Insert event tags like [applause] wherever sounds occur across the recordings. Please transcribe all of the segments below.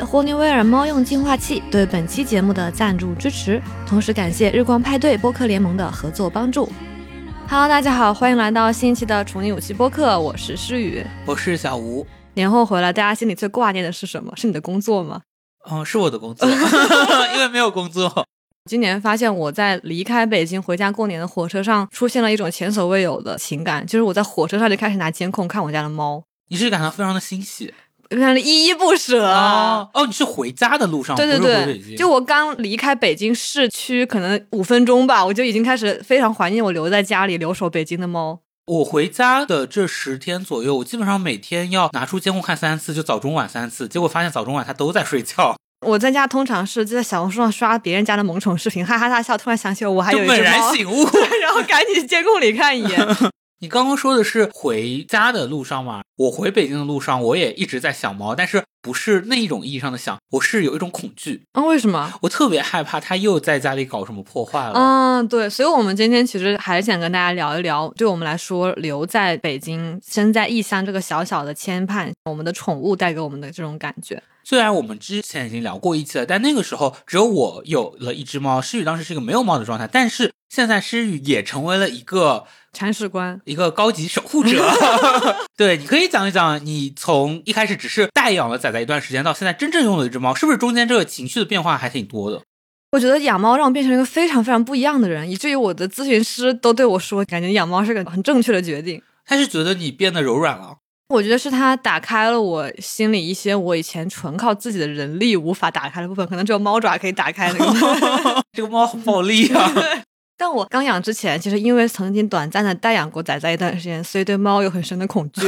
霍尼韦尔猫用净化器对本期节目的赞助支持，同时感谢日光派对播客联盟的合作帮助。Hello，大家好，欢迎来到新一期的宠溺武器播客，我是诗雨，我是小吴。年后回来，大家心里最挂念的是什么？是你的工作吗？嗯，是我的工作，[laughs] [laughs] 因为没有工作。今年发现我在离开北京回家过年的火车上，出现了一种前所未有的情感，就是我在火车上就开始拿监控看我家的猫。你是感到非常的欣喜？非常的依依不舍哦哦，你是回家的路上，对对对，就我刚离开北京市区，可能五分钟吧，我就已经开始非常怀念我留在家里留守北京的猫。我回家的这十天左右，我基本上每天要拿出监控看三次，就早中晚三次，结果发现早中晚它都在睡觉。我在家通常是就在小红书上刷别人家的萌宠视频，哈哈大笑，突然想起我还有一只猫，醒悟，[laughs] 然后赶紧监控里看一眼。你刚刚说的是回家的路上吗？我回北京的路上，我也一直在想猫，但是不是那一种意义上的想，我是有一种恐惧啊。为什么？我特别害怕它又在家里搞什么破坏了。嗯，对，所以我们今天其实还是想跟大家聊一聊，对我们来说，留在北京、身在异乡这个小小的牵绊，我们的宠物带给我们的这种感觉。虽然我们之前已经聊过一期了，但那个时候只有我有了一只猫，诗雨当时是一个没有猫的状态，但是现在诗雨也成为了一个。铲屎官，一个高级守护者。[laughs] 对，你可以讲一讲，你从一开始只是代养了仔仔一段时间，到现在真正拥有一只猫，是不是中间这个情绪的变化还挺多的？我觉得养猫让我变成一个非常非常不一样的人，以至于我的咨询师都对我说，感觉养猫是个很正确的决定。他是觉得你变得柔软了？我觉得是他打开了我心里一些我以前纯靠自己的人力无法打开的部分，可能只有猫爪可以打开那个。[laughs] 这个猫好暴力啊！[laughs] 但我刚养之前，其实因为曾经短暂的代养过仔仔一段时间，所以对猫有很深的恐惧。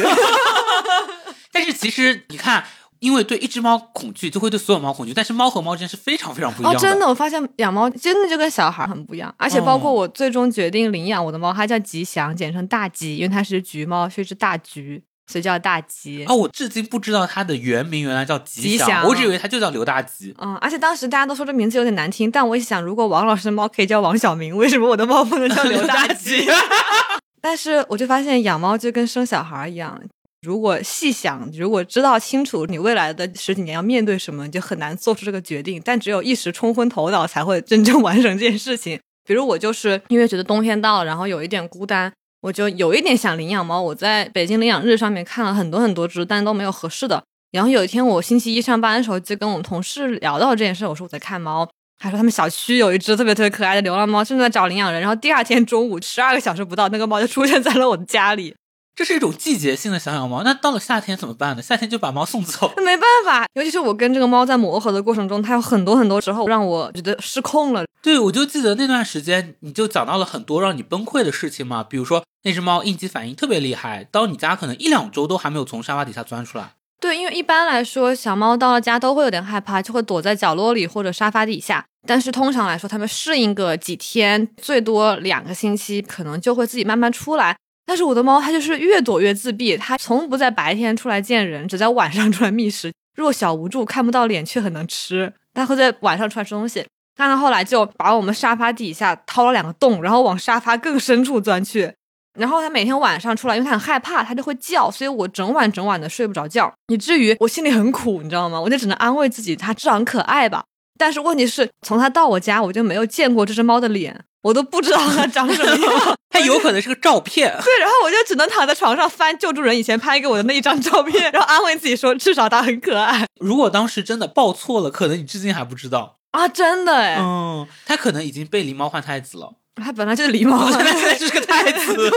[laughs] 但是其实你看，因为对一只猫恐惧，就会对所有猫恐惧。但是猫和猫之间是非常非常不一样的。真的，我发现养猫真的就跟小孩很不一样。而且包括我最终决定领养我的猫，它叫吉祥，简称大吉，因为它是橘猫，是一只大橘。所以叫大吉啊！我至今不知道它的原名原来叫吉祥，我只以为它就叫刘大吉。嗯，而且当时大家都说这名字有点难听，但我一想，如果王老师的猫可以叫王小明，为什么我的猫不能叫刘大吉？[laughs] [laughs] 但是我就发现养猫就跟生小孩一样，如果细想，如果知道清楚你未来的十几年要面对什么，你就很难做出这个决定。但只有一时冲昏头脑，才会真正完成这件事情。比如我就是因为觉得冬天到了，然后有一点孤单。我就有一点想领养猫，我在北京领养日上面看了很多很多只，但都没有合适的。然后有一天我星期一上班的时候，就跟我们同事聊到这件事，我说我在看猫，他说他们小区有一只特别特别可爱的流浪猫，正在找领养人。然后第二天中午十二个小时不到，那个猫就出现在了我的家里。这是一种季节性的小小猫，那到了夏天怎么办呢？夏天就把猫送走，那 [laughs] 没办法。尤其是我跟这个猫在磨合的过程中，它有很多很多时候让我觉得失控了。对，我就记得那段时间，你就讲到了很多让你崩溃的事情嘛，比如说那只猫应激反应特别厉害，到你家可能一两周都还没有从沙发底下钻出来。对，因为一般来说，小猫到了家都会有点害怕，就会躲在角落里或者沙发底下。但是通常来说，它们适应个几天，最多两个星期，可能就会自己慢慢出来。但是我的猫它就是越躲越自闭，它从不在白天出来见人，只在晚上出来觅食，弱小无助，看不到脸却很能吃。它会在晚上出来吃东西。但它后来就把我们沙发底下掏了两个洞，然后往沙发更深处钻去。然后它每天晚上出来，因为它很害怕，它就会叫，所以我整晚整晚的睡不着觉，以至于我心里很苦，你知道吗？我就只能安慰自己，它至少很可爱吧。但是问题是，从它到我家，我就没有见过这只猫的脸。我都不知道它 [laughs] 长什么样，[laughs] 它有可能是个照片。对，然后我就只能躺在床上翻救助人以前拍给我的那一张照片，然后安慰自己说，至少它很可爱。如果当时真的抱错了，可能你至今还不知道啊！真的哎，嗯，它可能已经被狸猫换太子了。它本来就是狸猫，现在就是个太子，[laughs] 对，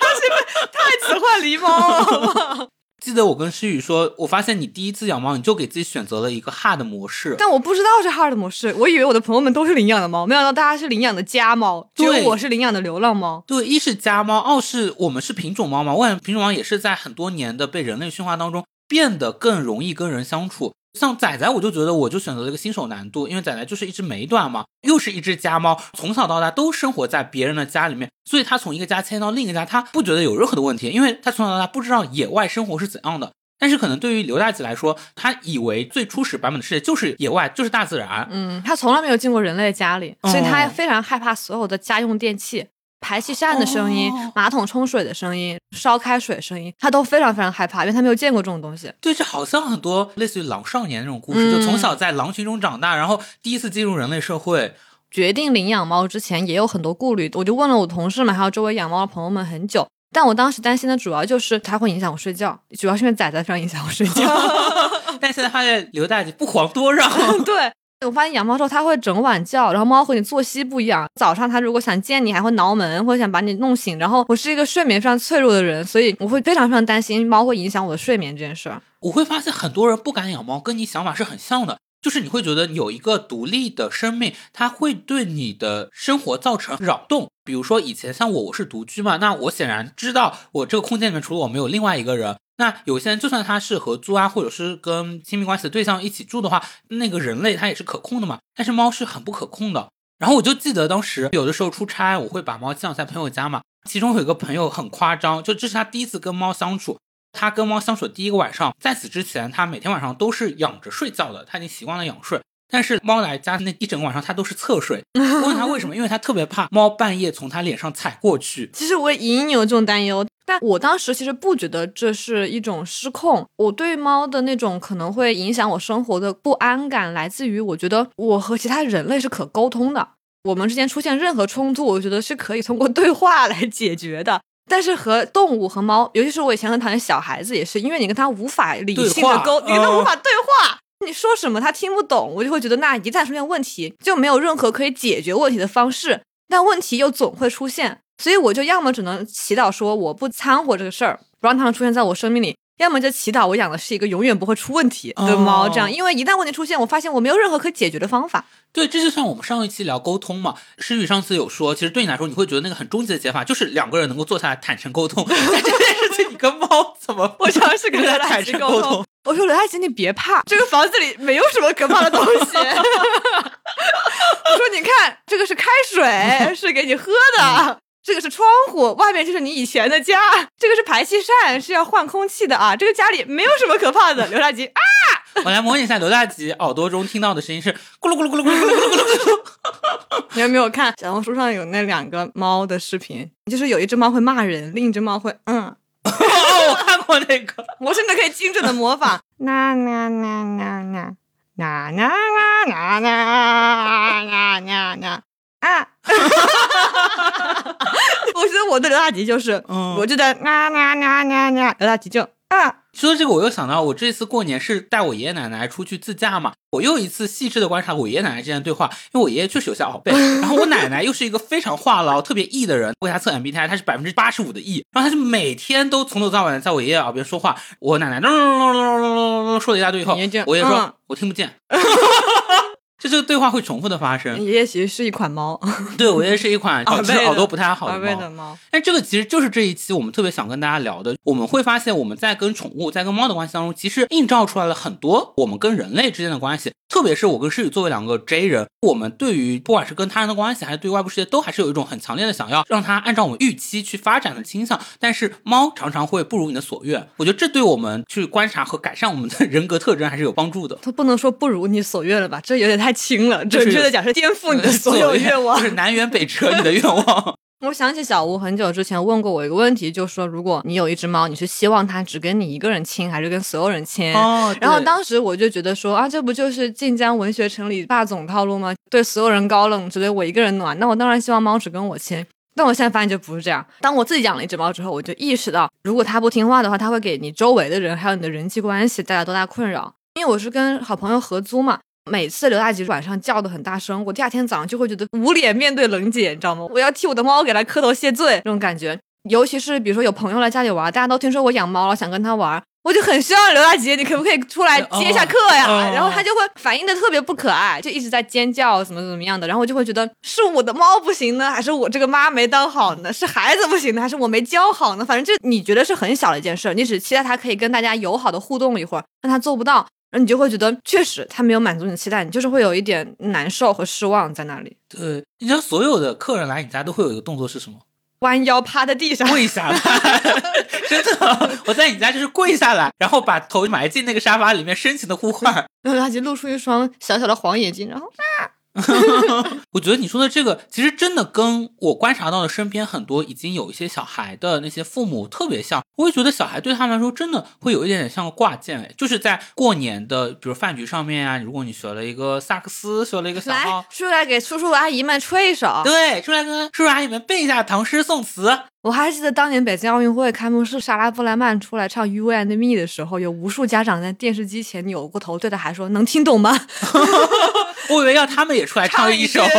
它是太子换狸猫。记得我跟诗雨说，我发现你第一次养猫，你就给自己选择了一个 hard 模式。但我不知道是 hard 模式，我以为我的朋友们都是领养的猫，没想到大家是领养的家猫，只有我是领养的流浪猫。对，一是家猫，二是我们是品种猫嘛。我感觉品种猫也是在很多年的被人类驯化当中变得更容易跟人相处。像仔仔，我就觉得我就选择了一个新手难度，因为仔仔就是一只美短嘛，又是一只家猫，从小到大都生活在别人的家里面，所以它从一个家迁到另一个家，它不觉得有任何的问题，因为它从小到大不知道野外生活是怎样的。但是可能对于刘大姐来说，她以为最初始版本的世界就是野外，就是大自然。嗯，她从来没有进过人类家里，所以她非常害怕所有的家用电器。排气扇的声音、哦马桶冲水的声音、烧开水声音，他都非常非常害怕，因为他没有见过这种东西。对，这好像很多类似于狼少年那种故事，就从嗯小在狼群中长大，然后第一次进入人类社会。决定领养猫之前也有很多顾虑，我就问了我同事们还有周围养猫的朋友们很久。但我当时担心的主要就是它会影响我睡觉，主要是因为仔仔非常影响我睡觉。[laughs] 但现在发现刘大姐不遑多让，[laughs] 对，我发现养猫之后它会整晚叫，然后猫和你作息不一样。早上它如果想见你，还会挠门或者想把你弄醒。然后我是一个睡眠非常脆弱的人，所以我会非常非常担心猫会影响我的睡眠这件事儿。我会发现很多人不敢养猫，跟你想法是很像的。就是你会觉得有一个独立的生命，它会对你的生活造成扰动。比如说以前像我，我是独居嘛，那我显然知道我这个空间里面除了我没有另外一个人。那有些人就算他是合租啊，或者是跟亲密关系的对象一起住的话，那个人类他也是可控的嘛。但是猫是很不可控的。然后我就记得当时有的时候出差，我会把猫寄养在朋友家嘛。其中有一个朋友很夸张，就这是他第一次跟猫相处。他跟猫相处的第一个晚上，在此之前，他每天晚上都是仰着睡觉的，他已经习惯了仰睡。但是猫来家那一整晚上，他都是侧睡。我问他为什么，因为他特别怕猫半夜从他脸上踩过去。其实我隐隐有这种担忧，但我当时其实不觉得这是一种失控。我对猫的那种可能会影响我生活的不安感，来自于我觉得我和其他人类是可沟通的，我们之间出现任何冲突，我觉得是可以通过对话来解决的。但是和动物和猫，尤其是我以前很讨厌小孩子，也是因为你跟他无法理性的沟，你跟他无嗯法对话。你说什么他听不懂，我就会觉得那一旦出现问题，就没有任何可以解决问题的方式，但问题又总会出现，所以我就要么只能祈祷说我不掺和这个事儿，不让它们出现在我生命里，要么就祈祷我养的是一个永远不会出问题的猫，哦这样，因为一旦问题出现，我发现我没有任何可解决的方法。对，这就像我们上一期聊沟通嘛，诗雨上次有说，其实对你来说，你会觉得那个很终极的解法就是两个人能够坐下来坦诚沟通。[laughs] 但这件事情，你跟猫怎么？我尝试跟他坦坦诚沟通通。。我说刘大姐，你别怕，这个房子里没有什么可怕的东西。[laughs] 我说你看，这个是开水，是给你喝的。这个是窗户，外面就是你以前的家。这个是排气扇，是要换空气的啊。这个家里没有什么可怕的。刘大吉啊，我来模拟一下刘大吉耳朵中听到的声音是咕噜咕噜咕噜咕噜咕噜咕噜咕噜。你有没有看小红书上有那两个猫的视频？就是有一只猫会骂人，另一只猫会嗯。我看过那个。我甚至可以精准的模仿。那那那那那那那那那那那那啊！我觉得我的刘大吉就是，嗯我就在啊啊啊啊啊，刘大吉就啊，说到这个，我又想到我这次过年是带我爷爷奶奶出去自驾嘛，我又一次细致的观察我爷爷奶奶之间的对话，因为我爷爷确实有些熬背，然后我奶奶又是一个非常话痨、特别 E 的人，为他测 MBTI，他是百分之八十五的 E，然后他就每天都从头到尾地在我爷爷耳边说话，我奶奶咚咚咚咚咚咚咚说了一大堆以后我爷爷说、嗯我听不见。[laughs] 就这个对话会重复的发生，爷爷其实是一款猫，[laughs] 对我爷爷是一款耳背的只是耳朵不太好的猫。但这个其实就是这一期我们特别想跟大家聊的。我们会发现我们在跟宠物、在跟猫的关系当中，其实映照出来了很多我们跟人类之间的关系。特别是我跟诗雨作为两个 J 人，我们对于不管是跟他人的关系，还是对外部世界，都还是有一种很强烈的想要让它按照我们预期去发展的倾向。但是猫常常会不如你的所愿，我觉得这对我们去观察和改善我们的人格特征还是有帮助的。它不能说不如你所愿了吧？这有点太轻了。准确的讲是颠覆你的所有愿望就。是南辕北辙你的愿望。我想起小吴很久之前问过我一个问题，就说如果你有一只猫，你是希望它只跟你一个人亲，还是跟所有人亲？哦然后当时我就觉得说啊，这不就是晋江文学城里霸总套路吗？对所有人高冷，只对我一个人暖。那我当然希望猫只跟我亲。但我现在发现就不是这样。当我自己养了一只猫之后，我就意识到，如果它不听话的话，它会给你周围的人还有你的人际关系带来多大困扰。因为我是跟好朋友合租嘛，每次刘大吉晚上叫的很大声，我第二天早上就会觉得无脸面对冷姐，你知道吗？我要替我的猫给它磕头谢罪这种感觉。尤其是比如说有朋友来家里玩，大家都听说我养猫了，想跟他玩，我就很希望刘大姐，你可不可以出来接一下课呀？哦然后他就会反应的特别不可爱，就一直在尖叫，怎么怎么样的。然后我就会觉得是我的猫不行呢，还是我这个妈没当好呢？是孩子不行呢，还是我没教好呢？反正就你觉得是很小的一件事儿，你只期待他可以跟大家友好的互动一会儿，但他做不到。然后你就会觉得，确实他没有满足你的期待，你就是会有一点难受和失望在那里。对，你知道所有的客人来你家都会有一个动作是什么？[laughs] 弯腰趴在地上，跪下来，[laughs] 真的，我在你家就是跪下来，然后把头埋进那个沙发里面，深情的呼唤。然后他就露出一双小小的黄眼睛，然后 [laughs] 我觉得你说的这个，其实真的跟我观察到的身边很多已经有一些小孩的那些父母特别像。我会觉得小孩对他们来说，真的会有一点点像个挂件，哎，就是在过年的，比如饭局上面啊，如果你学了一个萨克斯，学了一个小号，出来给叔叔阿姨们吹一首，对，出来跟叔叔阿姨们背一下唐诗宋词。我还记得当年北京奥运会开幕式，莎拉布莱曼出来唱《You and Me》的时候，有无数家长在电视机前扭过头对他还说：“能听懂吗？” [laughs] 我以为要他们也出来唱一首。[laughs]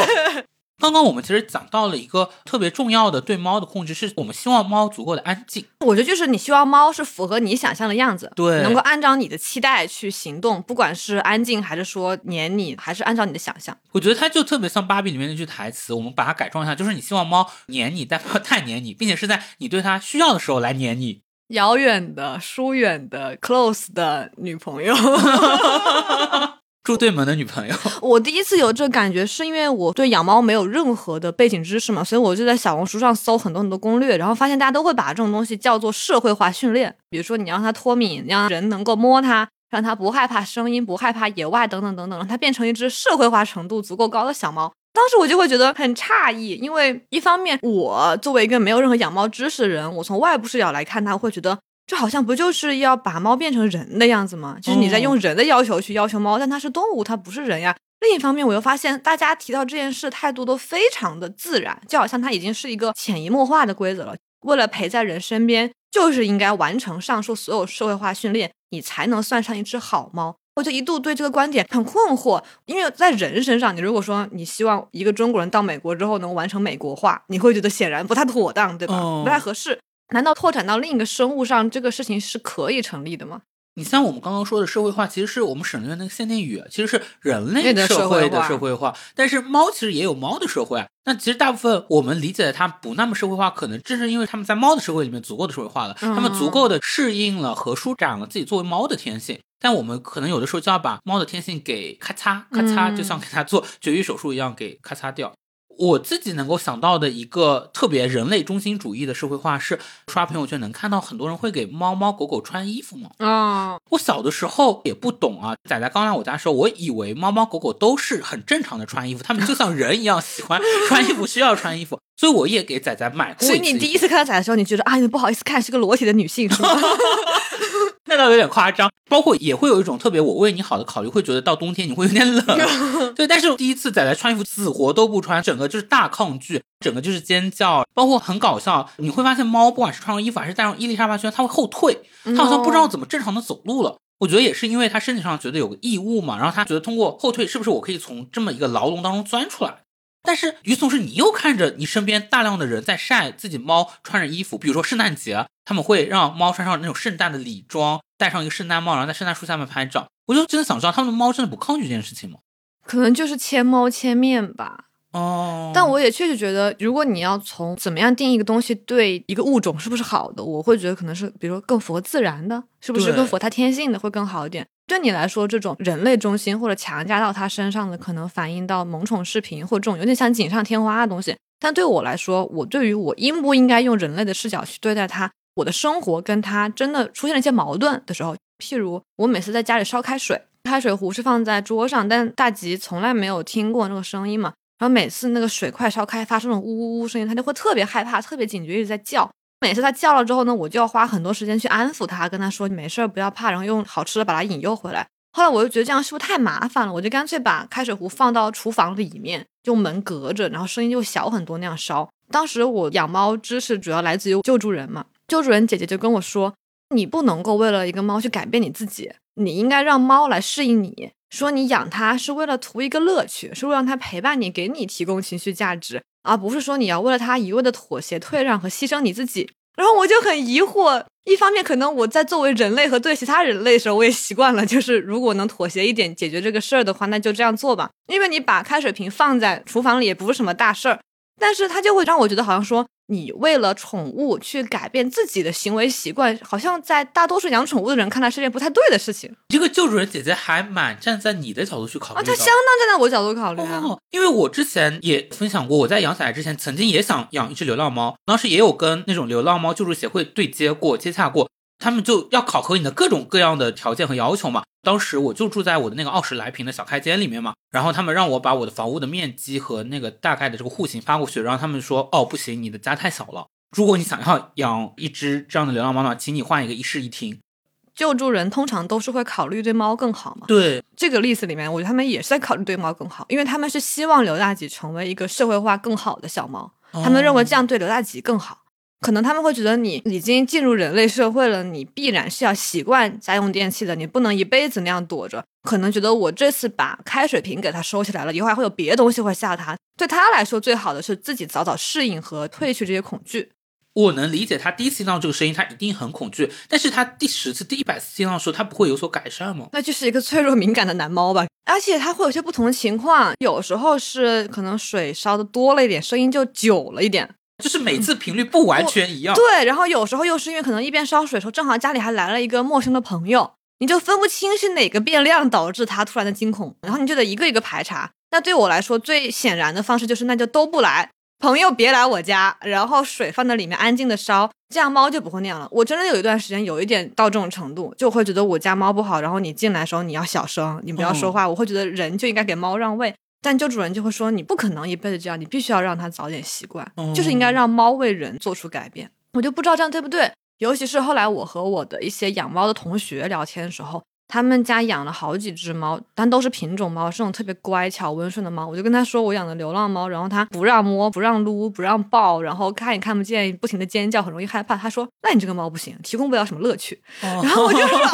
刚刚我们其实讲到了一个特别重要的对猫的控制，是我们希望猫足够的安静。我觉得就是你希望猫是符合你想象的样子，对，能够按照你的期待去行动，不管是安静还是说黏你，还是按照你的想象。我觉得它就特别像芭比里面那句台词，我们把它改装一下，就是你希望猫黏你，但不要太黏你，并且是在你对它需要的时候来黏你。遥远的、疏远的、close 的女朋友。[laughs] 住对门的女朋友，[laughs] 我第一次有这感觉，是因为我对养猫没有任何的背景知识嘛，所以我就在小红书上搜很多很多攻略，然后发现大家都会把这种东西叫做社会化训练。比如说，你让它脱敏，让人能够摸它，让它不害怕声音，不害怕野外，等等等等，让它变成一只社会化程度足够高的小猫。当时我就会觉得很诧异，因为一方面，我作为一个没有任何养猫知识的人，我从外部视角来看它，会觉得。这好像不就是要把猫变成人的样子吗？就是你在用人的要求去要求猫，但它是动物，它不是人呀。另一方面，我又发现大家提到这件事态度都非常的自然，就好像它已经是一个潜移默化的规则了。为了陪在人身边，就是应该完成上述所有社会化训练，你才能算上一只好猫。我就一度对这个观点很困惑，因为在人身上，你如果说你希望一个中国人到美国之后能完成美国化，你会觉得显然不太妥当，对吧？不太合适。难道拓展到另一个生物上，这个事情是可以成立的吗？你像我们刚刚说的社会化，其实是我们省略那个限定语，其实是人类社会的社会化。但是猫其实也有猫的社会。那其实大部分我们理解的它不那么社会化，可能正是因为他们在猫的社会里面足够的社会化了，他们足够的适应了和舒展了自己作为猫的天性。但我们可能有的时候就要把猫的天性给咔嚓咔嚓，就像给它做绝育手术一样给咔嚓掉。我自己能够想到的一个特别人类中心主义的社会化是刷朋友圈能看到很多人会给猫猫狗狗穿衣服吗？啊，我小的时候也不懂啊。仔仔刚来我家的时候，我以为猫猫狗狗都是很正常的穿衣服，他们就像人一样喜欢穿衣服，需要穿衣服，所以我也给仔仔买过。所以你第一次看到仔的时候，你觉得啊，你不好意思看是个裸体的女性是吗？[laughs] 那倒有点夸张，包括也会有一种特别我为你好的考虑，会觉得到冬天你会有点冷。[laughs] 对，但是第一次仔仔穿衣服死活都不穿，整个就是大抗拒，整个就是尖叫，包括很搞笑。你会发现猫不管是穿上衣服还是戴上伊丽莎白圈，它会后退，它好像不知道怎么正常的走路了。我觉得也是因为它身体上觉得有个异物嘛，然后它觉得通过后退是不是我可以从这么一个牢笼当中钻出来？但是与此同时，你又看着你身边大量的人在晒自己猫穿着衣服，比如说圣诞节，他们会让猫穿上那种圣诞的礼装，戴上一个圣诞帽，然后在圣诞树下面拍照。我就真的想知道，他们的猫真的不抗拒这件事情吗？可能就是千猫千面吧。哦，但我也确实觉得，如果你要从怎么样定义一个东西对一个物种是不是好的，我会觉得可能是，比如说更符合自然的，是不是更符合它天性的会更好一点。对你来说，这种人类中心或者强加到它身上的，可能反映到萌宠视频或这种有点像锦上添花的东西。但对我来说，我对于我应不应该用人类的视角去对待它，我的生活跟它真的出现了一些矛盾的时候，譬如我每次在家里烧开水，开水壶是放在桌上，但大吉从来没有听过那个声音嘛。然后每次那个水快烧开，发出那种呜呜呜声音，它就会特别害怕，特别警觉，一直在叫。每次它叫了之后呢，我就要花很多时间去安抚它，跟它说你没事儿，不要怕，然后用好吃的把它引诱回来。后来我就觉得这样是不是太麻烦了？我就干脆把开水壶放到厨房里面，用门隔着，然后声音就小很多那样烧。当时我养猫知识主要来自于救助人嘛，救助人姐姐就跟我说，你不能够为了一个猫去改变你自己，你应该让猫来适应你。说你养它是为了图一个乐趣，是为了让它陪伴你，给你提供情绪价值，而不是说你要为了它一味的妥协、退让和牺牲你自己。然后我就很疑惑，一方面可能我在作为人类和对其他人类的时候，我也习惯了，就是如果能妥协一点解决这个事儿的话，那就这样做吧。因为你把开水瓶放在厨房里也不是什么大事儿，但是它就会让我觉得好像说。你为了宠物去改变自己的行为习惯，好像在大多数养宠物的人看来是件不太对的事情。这个救助人姐姐还蛮站在你的角度去考虑啊，她相当站在我角度考虑啊。因为我之前也分享过，我在养小孩之前，曾经也想养一只流浪猫，当时也有跟那种流浪猫救助协会对接过、接洽过，他们就要考核你的各种各样的条件和要求嘛。当时我就住在我的那个二十来平的小开间里面嘛，然后他们让我把我的房屋的面积和那个大概的这个户型发过去，然后他们说，哦，不行，你的家太小了，如果你想要养一只这样的流浪猫的话，请你换一个一室一厅。救助人通常都是会考虑对猫更好嘛？对，这个例子里面，我觉得他们也是在考虑对猫更好，因为他们是希望刘大吉成为一个社会化更好的小猫，他们认为这样对刘大吉更好。可能他们会觉得你已经进入人类社会了，你必然是要习惯家用电器的，你不能一辈子那样躲着。可能觉得我这次把开水瓶给它收起来了，以后还会有别的东西会吓它。对他来说，最好的是自己早早适应和褪去这些恐惧。我能理解他第一次听到这个声音，他一定很恐惧。但是他第十次、第一百次听到的时候，他不会有所改善吗？那就是一个脆弱敏感的男猫吧。而且他会有些不同的情况，有时候是可能水烧的多了一点，声音就久了一点，就是每次频率不完全一样。对，然后有时候又是因为可能一边烧水的时候，正好家里还来了一个陌生的朋友，你就分不清是哪个变量导致他突然的惊恐，然后你就得一个一个排查。那对我来说，最显然的方式就是，那就都不来。朋友别来我家，然后水放在里面安静的烧，这样猫就不会那样了。我真的有一段时间有一点到这种程度，就会觉得我家猫不好，然后你进来的时候你要小声，你不要说话。我会觉得人就应该给猫让位，但旧主人就会说你不可能一辈子这样，你必须要让它早点习惯，就是应该让猫为人做出改变。我就不知道这样对不对，尤其是后来我和我的一些养猫的同学聊天的时候。他们家养了好几只猫，但都是品种猫，是那种特别乖巧温顺的猫。我就跟他说我养的流浪猫，然后他不让摸，不让撸，不让抱，然后看也看不见，不停的尖叫，很容易害怕。他说：“那你这个猫不行，提供不了什么乐趣。”然后我就说：“ [laughs] 啊，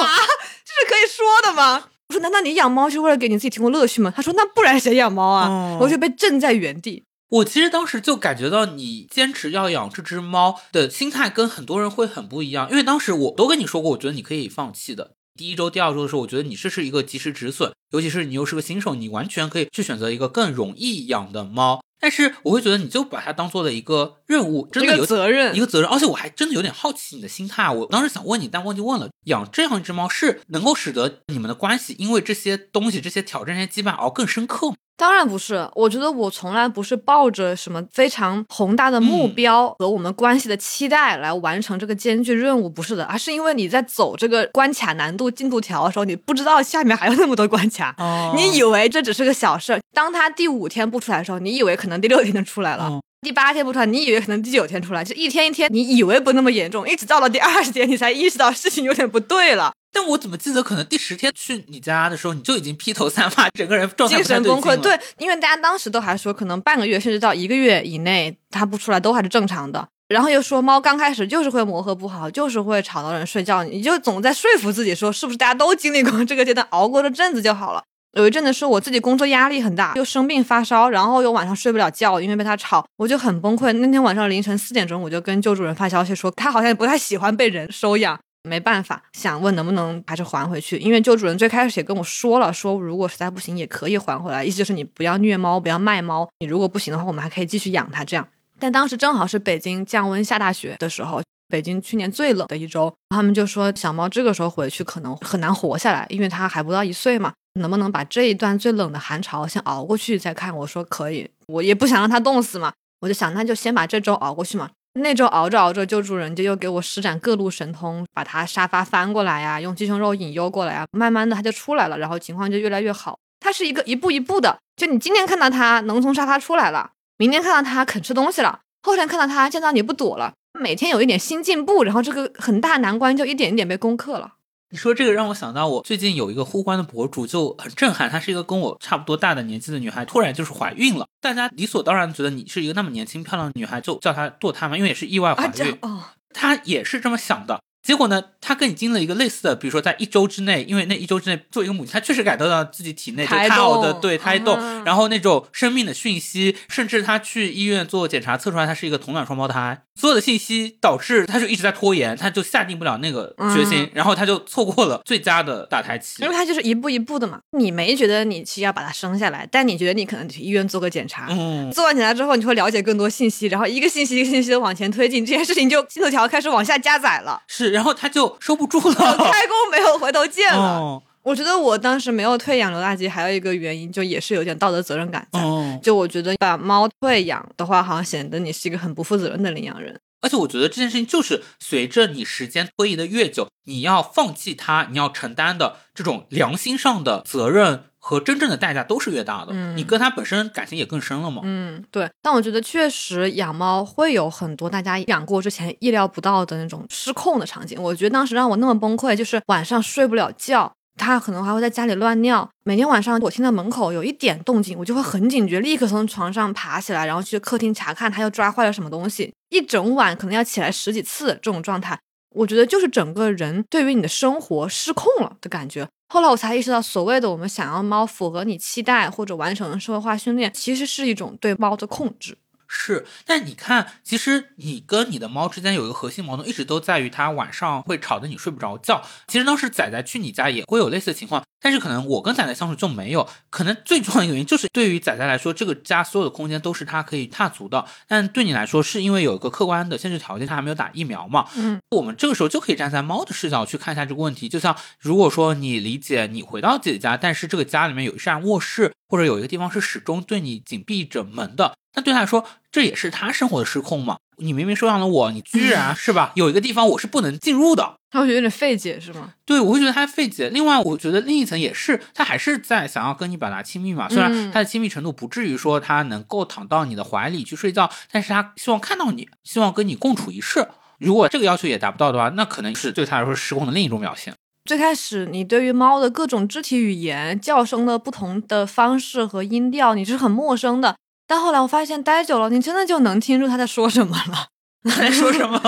这是可以说的吗？”我说：“难道你养猫是为了给你自己提供乐趣吗？”他说：“那不然谁养猫啊？”我就被震在原地。我其实当时就感觉到你坚持要养这只猫的心态跟很多人会很不一样，因为当时我都跟你说过，我觉得你可以放弃的。第一周、第二周的时候，我觉得你这是一个及时止损，尤其是你又是个新手，你完全可以去选择一个更容易养的猫。但是我会觉得，你就把它当做了一个任务，真的有责任，一个责任。而且我还真的有点好奇你的心态。我当时想问你，但忘记问了。养这样一只猫是能够使得你们的关系因为这些东西、这些挑战、这些羁绊而更深刻吗？当然不是，我觉得我从来不是抱着什么非常宏大的目标和我们关系的期待来完成这个艰巨任务，不是的，而是因为你在走这个关卡难度进度条的时候，你不知道下面还有那么多关卡，你以为这只是个小事儿。当他第五天不出来的时候，你以为可能第六天就出来了；第八天不出来，你以为可能第九天出来，就一天一天，你以为不那么严重，一直到了第二十天，你才意识到事情有点不对了。但我怎么记得，可能第十天去你家的时候，你就已经披头散发，整个人状态精神崩溃。对，因为大家当时都还说，可能半个月甚至到一个月以内，它不出来都还是正常的。然后又说猫刚开始就是会磨合不好，就是会吵到人睡觉，你就总在说服自己说，是不是大家都经历过这个阶段，熬过这阵子就好了。有一阵子是我自己工作压力很大，又生病发烧，然后又晚上睡不了觉，因为被它吵，我就很崩溃。那天晚上凌晨四点钟，我就跟旧主人发消息说，他好像不太喜欢被人收养。没办法，想问能不能还是还回去，因为旧主人最开始也跟我说了，说如果实在不行也可以还回来，意思就是你不要虐猫，不要卖猫，你如果不行的话，我们还可以继续养它这样。但当时正好是北京降温下大雪的时候，北京去年最冷的一周，他们就说小猫这个时候回去可能很难活下来，因为它还不到一岁嘛，能不能把这一段最冷的寒潮先熬过去再看？我说可以，我也不想让它冻死嘛，我就想那就先把这周熬过去嘛。那周熬着熬着，救助人就又给我施展各路神通，把他沙发翻过来呀，用鸡胸肉引诱过来呀，慢慢的他就出来了，然后情况就越来越好。他是一个一步一步的，就你今天看到他能从沙发出来了，明天看到他肯吃东西了，后天看到他见到你不躲了，每天有一点新进步，然后这个很大难关就一点一点被攻克了。你说这个让我想到，我最近有一个互关的博主就很震撼，她是一个跟我差不多大的年纪的女孩，突然就是怀孕了。大家理所当然觉得你是一个那么年轻漂亮的女孩，就叫她堕胎嘛，因为也是意外怀孕。哦，她也是这么想的。结果呢，她跟你经历了一个类似的，比如说在一周之内，因为那一周之内做一个母亲，她确实感受到自己体内胎动的对胎动，然后那种生命的讯息，甚至她去医院做检查，测出来她是一个同卵双胞胎。所有的信息导致他就一直在拖延，他就下定不了那个决心，然后他就错过了最佳的打胎期。因为他就是一步一步的嘛，你没觉得你需要把他生下来，但你觉得你可能去医院做个检查，嗯，做完检查之后你会了解更多信息，然后一个信息一个信息的往前推进，这件事情就进度条开始往下加载了。是，然后他就收不住了，[laughs] 开弓没有回头箭了。我觉得我当时没有退养刘大吉，还有一个原因就也是有点道德责任感在。就我觉得把猫退养的话，好像显得你是一个很不负责任的领养人。而且我觉得这件事情就是随着你时间推移的越久，你要放弃它，你要承担的这种良心上的责任和真正的代价都是越大的。嗯你跟它本身感情也更深了嘛。嗯，对。但我觉得确实养猫会有很多大家养过之前意料不到的那种失控的场景。我觉得当时让我那么崩溃，就是晚上睡不了觉。它可能还会在家里乱尿，每天晚上我听到门口有一点动静，我就会很警觉，立刻从床上爬起来，然后去客厅查看它又抓坏了什么东西。一整晚可能要起来十几次这种状态，我觉得就是整个人对于你的生活失控了的感觉。后来我才意识到，所谓的我们想要猫符合你期待或者完成社会化训练，其实是一种对猫的控制。是，但你看，其实你跟你的猫之间有一个核心矛盾，一直都在于它晚上会吵得你睡不着觉。其实当时仔仔去你家也会有类似的情况，但是可能我跟仔仔相处就没有。可能最重要的原因就是，对于仔仔来说，这个家所有的空间都是他可以踏足的。但对你来说，是因为有一个客观的限制条件，他还没有打疫苗嘛。嗯，我们这个时候就可以站在猫的视角去看一下这个问题。就像如果说你理解你回到自己家，但是这个家里面有一扇卧室，或者有一个地方是始终对你紧闭着门的。那对他来说，这也是他生活的失控嘛？你明明收养了我，你居然 [laughs] 是吧？有一个地方我是不能进入的，他会觉得有点费解，是吗？对我会觉得他费解。另外，我觉得另一层也是，他还是在想要跟你表达亲密嘛。虽然嗯他的亲密程度不至于说他能够躺到你的怀里去睡觉，但是他希望看到你，希望跟你共处一室。如果这个要求也达不到的话，那可能是对他来说失控的另一种表现。最开始你对于猫的各种肢体语言、叫声的不同的方式和音调，你是很陌生的。但后来我发现，待久了，你真的就能听出它在说什么了。他 [laughs] 在说什么？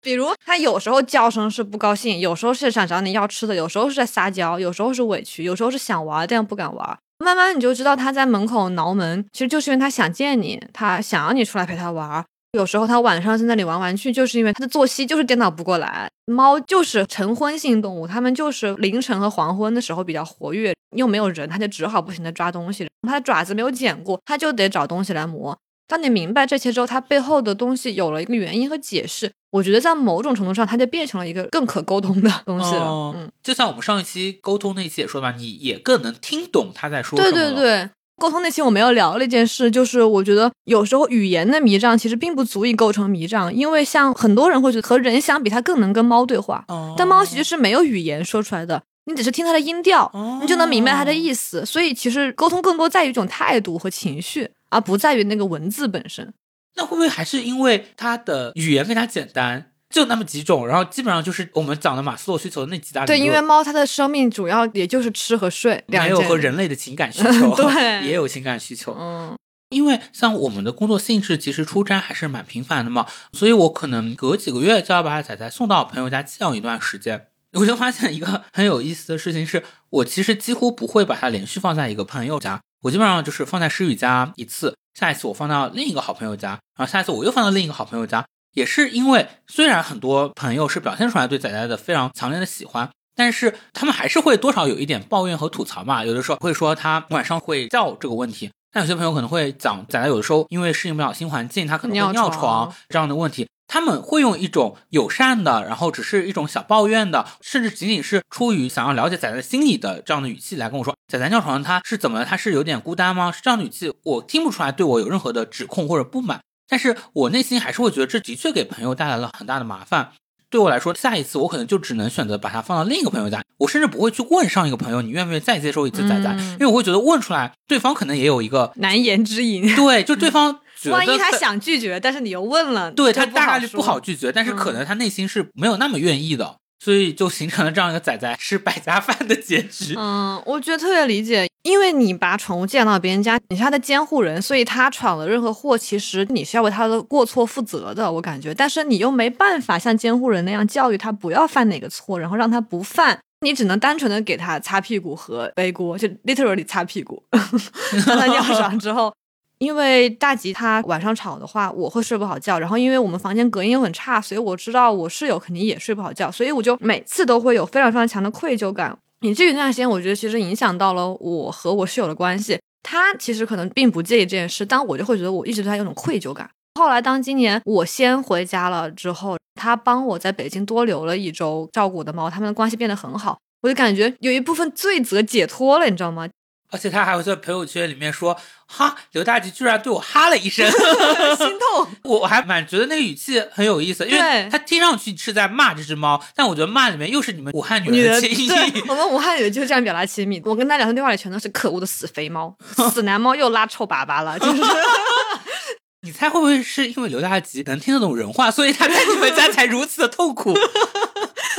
比如，它有时候叫声是不高兴，有时候是想找你要吃的，有时候是在撒娇，有时候是委屈，有时候是想玩但又不敢玩。慢慢你就知道，它在门口挠门，其实就是因为它想见你，它想要你出来陪它玩。有时候它晚上在那里玩玩具，就是因为它的作息就是颠倒不过来。猫就是晨昏性动物，它们就是凌晨和黄昏的时候比较活跃，又没有人，它就只好不停的抓东西。它的爪子没有剪过，它就得找东西来磨。当你明白这些之后，它背后的东西有了一个原因和解释，我觉得在某种程度上，它就变成了一个更可沟通的东西了。哦嗯，就像我们上一期沟通那期也说吧，你也更能听懂他在说什对么对。对对。沟通那期我没有聊了一件事，就是我觉得有时候语言的迷障其实并不足以构成迷障，因为像很多人会觉得和人相比，它更能跟猫对话，哦但猫其实是没有语言说出来的，你只是听它的音调，哦你就能明白它的意思。所以其实沟通更多在于一种态度和情绪，而不在于那个文字本身。那会不会还是因为它的语言更加简单，就那么几种，然后基本上就是我们讲的马斯洛需求的那几大对，因为猫它的生命主要也就是吃和睡两有和人类的情感需求，[laughs] 对也有情感需求。嗯因为像我们的工作性质，其实出差还是蛮频繁的嘛，所以我可能隔几个月就要把仔仔送到朋友家寄养一段时间。我就发现一个很有意思的事情是，我其实几乎不会把它连续放在一个朋友家，我基本上就是放在诗雨家一次，下一次我放到另一个好朋友家，然后下一次我又放到另一个好朋友家。也是因为虽然很多朋友是表现出来对仔仔的非常强烈的喜欢，但是他们还是会多少有一点抱怨和吐槽嘛。有的时候会说他晚上会叫这个问题，但有些朋友可能会讲仔仔有的时候因为适应不了新环境，他可能会尿尿床这样的问题。他们会用一种友善的，然后只是一种小抱怨的，甚至仅仅是出于想要了解仔仔的心理的这样的语气来跟我说，仔仔尿床他是怎么了？他是有点孤单吗？是这样的语气，我听不出来对我有任何的指控或者不满，但是我内心还是会觉得这的确给朋友带来了很大的麻烦。对我来说，下一次我可能就只能选择把它放到另一个朋友家，我甚至不会去问上一个朋友你愿不愿意再接受一次仔仔，嗯因为我会觉得问出来，对方可能也有一个难言之隐。对，就对方万一他想拒绝，但是你又问了，对他大概率不好拒绝，但是可嗯能他内心是没有那么愿意的，所以就形成了这样一个仔仔吃百家饭的结局。嗯，我觉得特别理解，因为你把宠物寄养到别人家，你是他的监护人，所以他闯了任何祸，其实你是要为他的过错负责的。我感觉，但是你又没办法像监护人那样教育他不要犯哪个错，然后让他不犯。你只能单纯的给他擦屁股和背锅，就 literally 擦屁股，[laughs] [laughs] 让他尿床之后，因为大吉他晚上吵的话，我会睡不好觉。然后因为我们房间隔音又很差，所以我知道我室友肯定也睡不好觉，所以我就每次都会有非常非常强的愧疚感。以至于那段时间，我觉得其实影响到了我和我室友的关系。他其实可能并不介意这件事，但我就会觉得我一直对他有种愧疚感。后来，当今年我先回家了之后，他帮我在北京多留了一周照顾我的猫，他们的关系变得很好，我就感觉有一部分罪责解脱了，你知道吗？而且他还会在朋友圈里面说：“哈，刘大吉居然对我哈了一声，[laughs] 心痛。我我还蛮觉得那个语气很有意思，因为他听上去是在骂这只猫，但我觉得骂里面又是你们武汉女女人人的情对谊。我们武汉女人就是这样表达亲密。我跟他聊天对话里全都是可恶的死肥猫，死男猫又拉臭粑粑了，就是 [laughs] 你猜会不会是因为刘大吉能听得懂人话，所以他在你们家才如此的痛苦？[laughs]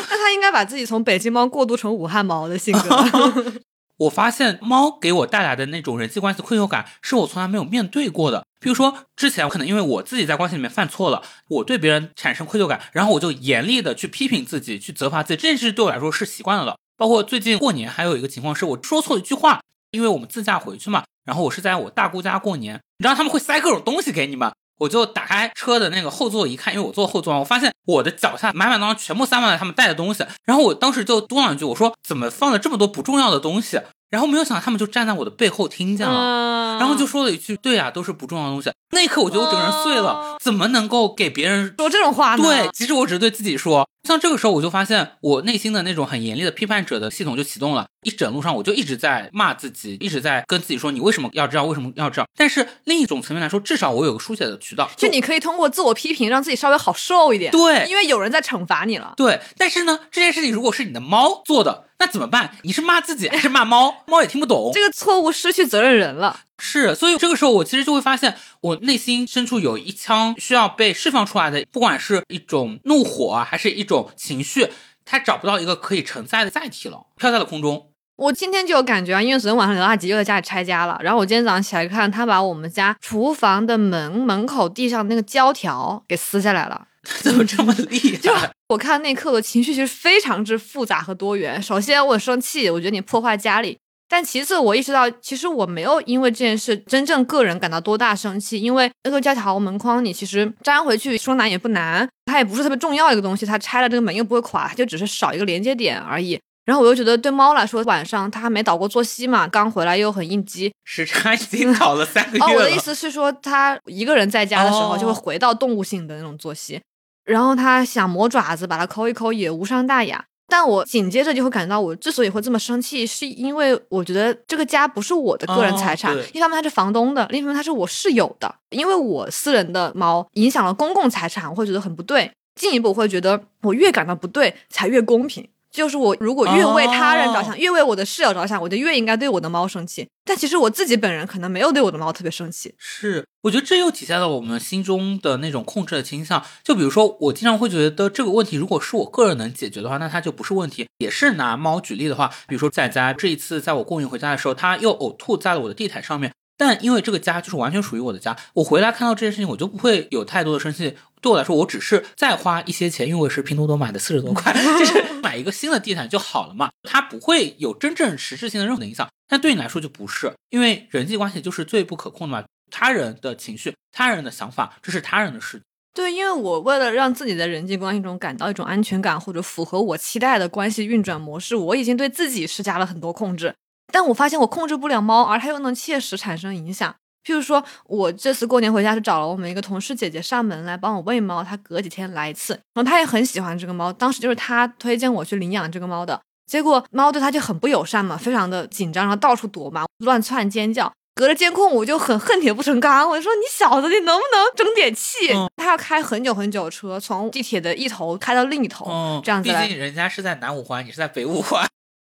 那他应该把自己从北京猫过渡成武汉猫的性格。我发现猫给我带来的那种人际关系愧疚感，是我从来没有面对过的。比如说，之前可能因为我自己在关系里面犯错了，我对别人产生愧疚感，然后我就严厉的去批评自己，去责罚自己，这件事对我来说是习惯了的。包括最近过年，还有一个情况是我说错一句话，因为我们自驾回去嘛，然后我是在我大姑家过年，你知道他们会塞各种东西给你们。我就打开车的那个后座一看，因为我坐后座嘛，我发现我的脚下满满当当全部塞满了他们带的东西，然后我当时就嘟囔一句，我说怎么放了这么多不重要的东西？然后没有想到他们就站在我的背后听见了，嗯然后就说了一句：“对呀、都是不重要的东西。”那一刻我觉得我整个人碎了，哦怎么能够给别人说这种话呢？对，其实我只是对自己说。像这个时候，我就发现我内心的那种很严厉的批判者的系统就启动了。一整路上，我就一直在骂自己，一直在跟自己说：“你为什么要这样？为什么要这样？”但是另一种层面来说，至少我有个书写的渠道。就你可以通过自我批评让自己稍微好受一点。对因为有人在惩罚你了。对，但是呢，这件事情如果是你的猫做的，那怎么办？你是骂自己还是骂猫？猫也听不懂。这个错误失去责任人了。是，所以这个时候我其实就会发现，我内心深处有一腔需要被释放出来的，不管是一种怒火啊，还是一种情绪，它找不到一个可以承载的载体了，飘在了空中。我今天就有感觉啊，因为昨天晚上刘大吉又在家里拆家了，然后我今天早上起来看，他把我们家厨房的门门口地上那个胶条给撕下来了。[laughs] 怎么这么厉害？[laughs] 我看那一刻的情绪其实非常之复杂和多元。首先我很生气，我觉得你破坏家里。但其次，我意识到，其实我没有因为这件事真正个人感到多大生气，因为那个胶条门框你其实粘回去说难也不难，它也不是特别重要的一个东西，它拆了这个门又不会垮，它就只是少一个连接点而已。然后我又觉得对猫来说，晚上它还没倒过作息嘛，刚回来又很应激。时差已经倒了三个 [laughs] 月哦，我。的意思是说，它一个人在家的时候哦就会回到动物性的那种作息，然后它想磨爪子把它抠一抠也无伤大雅。但我紧接着就会感觉到，我之所以会这么生气，是因为我觉得这个家不是我的个人财产。哦一方面它是房东的，另一方面它是我室友的。因为我私人的猫影响了公共财产，我会觉得很不对。进一步我会觉得，我越感到不对，才越公平。就是我如果越为他人着想，哦越为我的室友着想，我就越应该对我的猫生气。但其实我自己本人可能没有对我的猫特别生气。是，我觉得这又体现了我们心中的那种控制的倾向。就比如说，我经常会觉得这个问题，如果是我个人能解决的话，那它就不是问题。也是拿猫举例的话，比如说仔仔这一次在我过年回家的时候，它又呕吐在了我的地毯上面。但因为这个家就是完全属于我的家，我回来看到这件事情，我就不会有太多的生气。对我来说，我只是再花一些钱，因为我是拼多多买的四十多块，[laughs] 就是买一个新的地毯就好了嘛，它不会有真正实质性的任何的影响。但对你来说就不是，因为人际关系就是最不可控的嘛，他人的情绪、他人的想法，这是他人的事。对，因为我为了让自己在人际关系中感到一种安全感，或者符合我期待的关系运转模式，我已经对自己施加了很多控制。但我发现我控制不了猫，而它又能切实产生影响。譬如说，我这次过年回家是找了我们一个同事姐姐上门来帮我喂猫，她隔几天来一次，然后她也很喜欢这个猫，当时就是她推荐我去领养这个猫的。结果猫对它就很不友善嘛，非常的紧张，然后到处躲嘛，乱窜尖叫。隔着监控，我就很恨铁不成钢，我就说你小子，你能不能争点气？嗯他要开很久很久车，从地铁的一头开到另一头，嗯，这样子毕竟人家是在南五环，你是在北五环。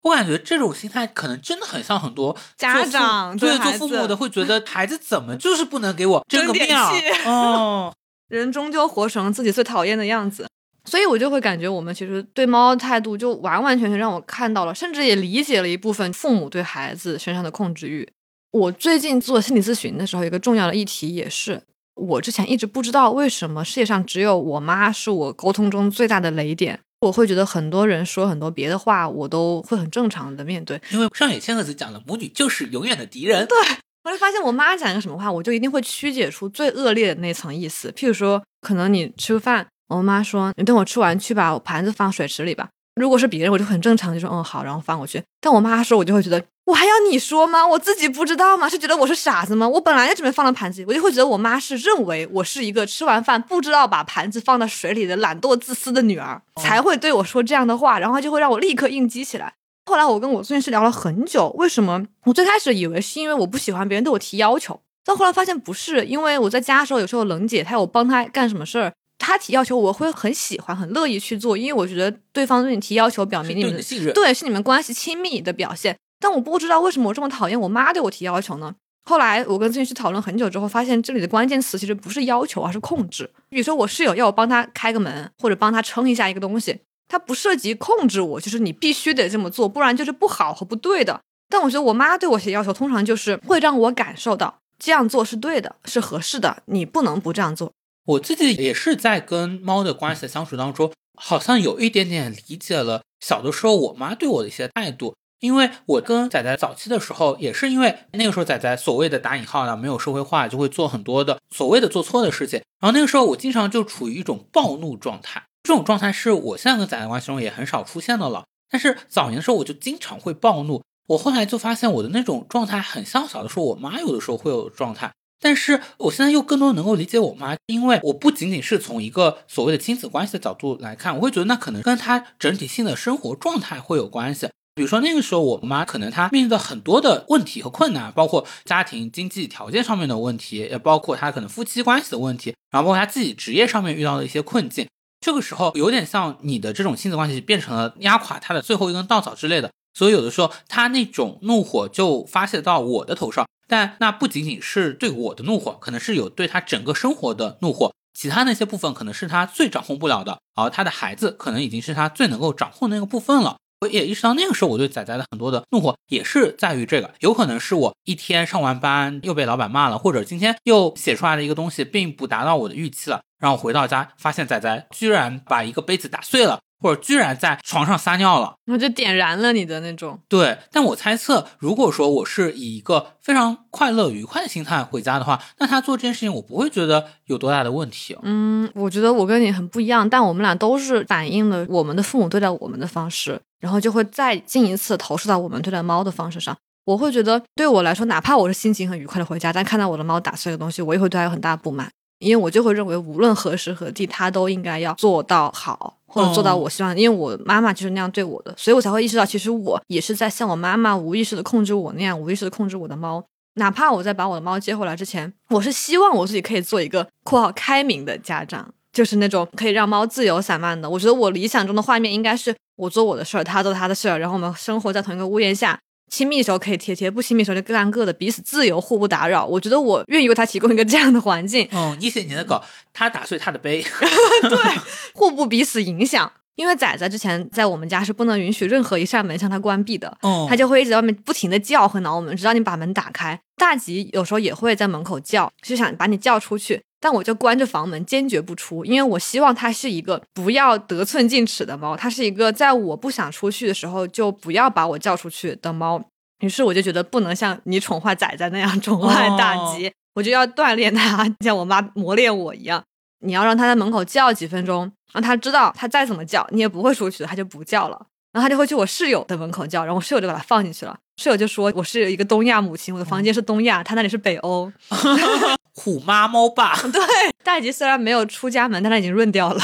我感觉这种心态可能真的很像很多家长对做父母的会觉得孩子怎么就是不能给我争个面儿气哦，[laughs] 人终究活成自己最讨厌的样子。所以我就会感觉我们其实对猫的态度就完完全全让我看到了，甚至也理解了一部分父母对孩子身上的控制欲。我最近做心理咨询的时候，有一个重要的议题也是，我之前一直不知道为什么世界上只有我妈是我沟通中最大的雷点。我会觉得很多人说很多别的话，我都会很正常的面对。因为上野千鹤子讲了，母女就是永远的敌人。对我就发现我妈讲一个什么话，我就一定会曲解出最恶劣的那层意思。譬如说，可能你吃个饭，我妈说你等我吃完去把我盘子放水池里吧。如果是别人，我就很正常，就说嗯好，然后放过去。但我妈说，我就会觉得我还要你说吗？我自己不知道吗？是觉得我是傻子吗？我本来就准备放到盘子里，我就会觉得我妈是认为我是一个吃完饭不知道把盘子放到水里的懒惰自私的女儿，才会对我说这样的话，然后就会让我立刻应激起来。后来我跟我咨询师聊了很久，为什么？我最开始以为是因为我不喜欢别人对我提要求，但后来发现不是，因为我在家的时候，有时候冷姐她有帮她干什么事儿，她提要求我会很喜欢、很乐意去做，因为我觉得对方对你提要求，表明你们的信任。对是你们关系亲密的表现。但我不知道为什么我这么讨厌我妈对我提要求呢？后来我跟咨询师讨论很久之后，发现这里的关键词其实不是要求，而是控制。比如说我室友要我帮他开个门，或者帮他撑一下一个东西，它不涉及控制我，就是你必须得这么做，不然就是不好和不对的。但我觉得我妈对我提要求，通常就是会让我感受到这样做是对的，是合适的，你不能不这样做。我自己也是在跟猫的关系的相处当中，好像有一点点理解了小的时候我妈对我的一些态度。因为我跟仔仔早期的时候，也是因为那个时候仔仔所谓的打引号的没有社会化，就会做很多的所谓的做错的事情。然后那个时候我经常就处于一种暴怒状态，这种状态是我现在跟仔仔关系中也很少出现的了。但是早年的时候我就经常会暴怒，我后来就发现我的那种状态很像小的时候我妈有的时候会有状态。但是我现在又更多能够理解我妈，因为我不仅仅是从一个所谓的亲子关系的角度来看，我会觉得那可能跟她整体性的生活状态会有关系。比如说那个时候，我妈可能她面临的很多的问题和困难，包括家庭经济条件上面的问题，也包括她可能夫妻关系的问题，然后包括她自己职业上面遇到的一些困境。这个时候有点像你的这种亲子关系变成了压垮她的最后一根稻草之类的，所以有的时候她那种怒火就发泄到我的头上，但那不仅仅是对我的怒火，可能是有对她整个生活的怒火，其他那些部分可能是她最掌控不了的，而她的孩子可能已经是她最能够掌控的那个部分了。也意识到，那个时候我对仔仔的很多的怒火也是在于这个，有可能是我一天上完班又被老板骂了，或者今天又写出来的一个东西并不达到我的预期了，然后回到家发现仔仔居然把一个杯子打碎了。或者居然在床上撒尿了，我就点燃了你的那种。对，但我猜测，如果说我是以一个非常快乐愉快的心态回家的话，那他做这件事情，我不会觉得有多大的问题。嗯，我觉得我跟你很不一样，但我们俩都是反映了我们的父母对待我们的方式，然后就会再进一次投射到我们对待猫的方式上。我会觉得，对我来说，哪怕我是心情很愉快的回家，但看到我的猫打碎的东西，我也会对它有很大不满，因为我就会认为，无论何时何地，它都应该要做到好。或者做到我希望，因为我妈妈就是那样对我的，所以我才会意识到，其实我也是在像我妈妈无意识的控制我那样，无意识的控制我的猫。哪怕我在把我的猫接回来之前，我是希望我自己可以做一个（括号开明的家长），就是那种可以让猫自由散漫的。我觉得我理想中的画面应该是我做我的事儿，它做它的事儿，然后我们生活在同一个屋檐下。亲密的时候可以贴贴，不亲密的时候就各干各的，彼此自由，互不打扰。我觉得我愿意为他提供一个这样的环境。嗯，你写你的稿，他打碎他的杯，[laughs] 对，互不彼此影响。因为仔仔之前在我们家是不能允许任何一扇门向他关闭的，哦，他就会一直在外面不停的叫和挠我们，直到你把门打开。大吉有时候也会在门口叫，就想把你叫出去。但我就关着房门，坚决不出，因为我希望它是一个不要得寸进尺的猫，它是一个在我不想出去的时候就不要把我叫出去的猫。于是我就觉得不能像你宠坏仔仔那样 [laughs] 宠坏大吉，我就要锻炼它，像我妈磨练我一样。你要让它在门口叫几分钟，让它知道它再怎么叫你也不会出去，它就不叫了。然后它就会去我室友的门口叫，然后我室友就把它放进去了。室友就说我是一个东亚母亲，我的房间是东亚，他那里是北欧。[laughs] 虎妈猫爸，[laughs] 对，大吉虽然没有出家门，但他已经润掉了。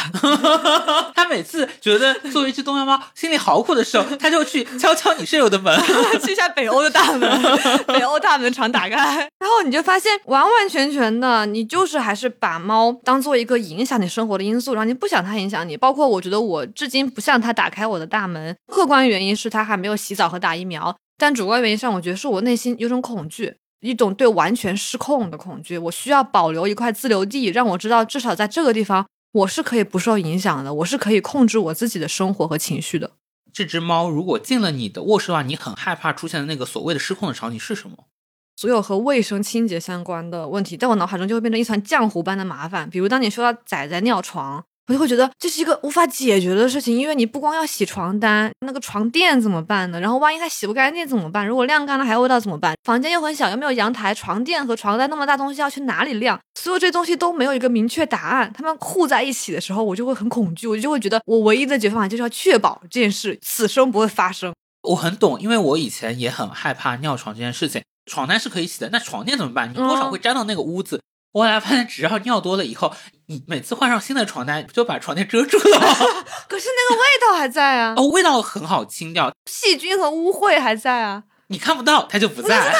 [laughs] 他每次觉得作为一只东亚猫心里好苦的时候，他就去敲敲你室友的门，去一下北欧的大门，北欧大门常打开。然后你就发现，完完全全的，你就是还是把猫当做一个影响你生活的因素，然后你不想它影响你。包括我觉得我至今不向它打开我的大门，客观原因是它还没有洗澡和打疫苗，但主观原因上，我觉得是我内心有种恐惧。一种对完全失控的恐惧，我需要保留一块自留地，让我知道至少在这个地方我是可以不受影响的，我是可以控制我自己的生活和情绪的。这只猫如果进了你的卧室的话，你很害怕出现的那个所谓的失控的场景是什么？所有和卫生清洁相关的问题，在我脑海中就会变成一团浆糊般的麻烦。比如当你说到仔仔尿床。我就会觉得这是一个无法解决的事情，因为你不光要洗床单，那个床垫怎么办呢？然后万一它洗不干净怎么办？如果晾干了还有味道怎么办？房间又很小，又没有阳台，床垫和床单那么大东西要去哪里晾？所有这些东西都没有一个明确答案，它们互在一起的时候，我就会很恐惧，我就会觉得我唯一的解决方法就是要确保这件事此生不会发生。我很懂，因为我以前也很害怕尿床这件事情。床单是可以洗的，那床垫怎么办？你多少会沾到那个污渍。我后来发现，只要尿多了以后，你每次换上新的床单，不就把床垫遮住了吗？[laughs] 可是那个味道还在啊，哦，味道很好清掉，细菌和污秽还在啊。你看不到，它就不在。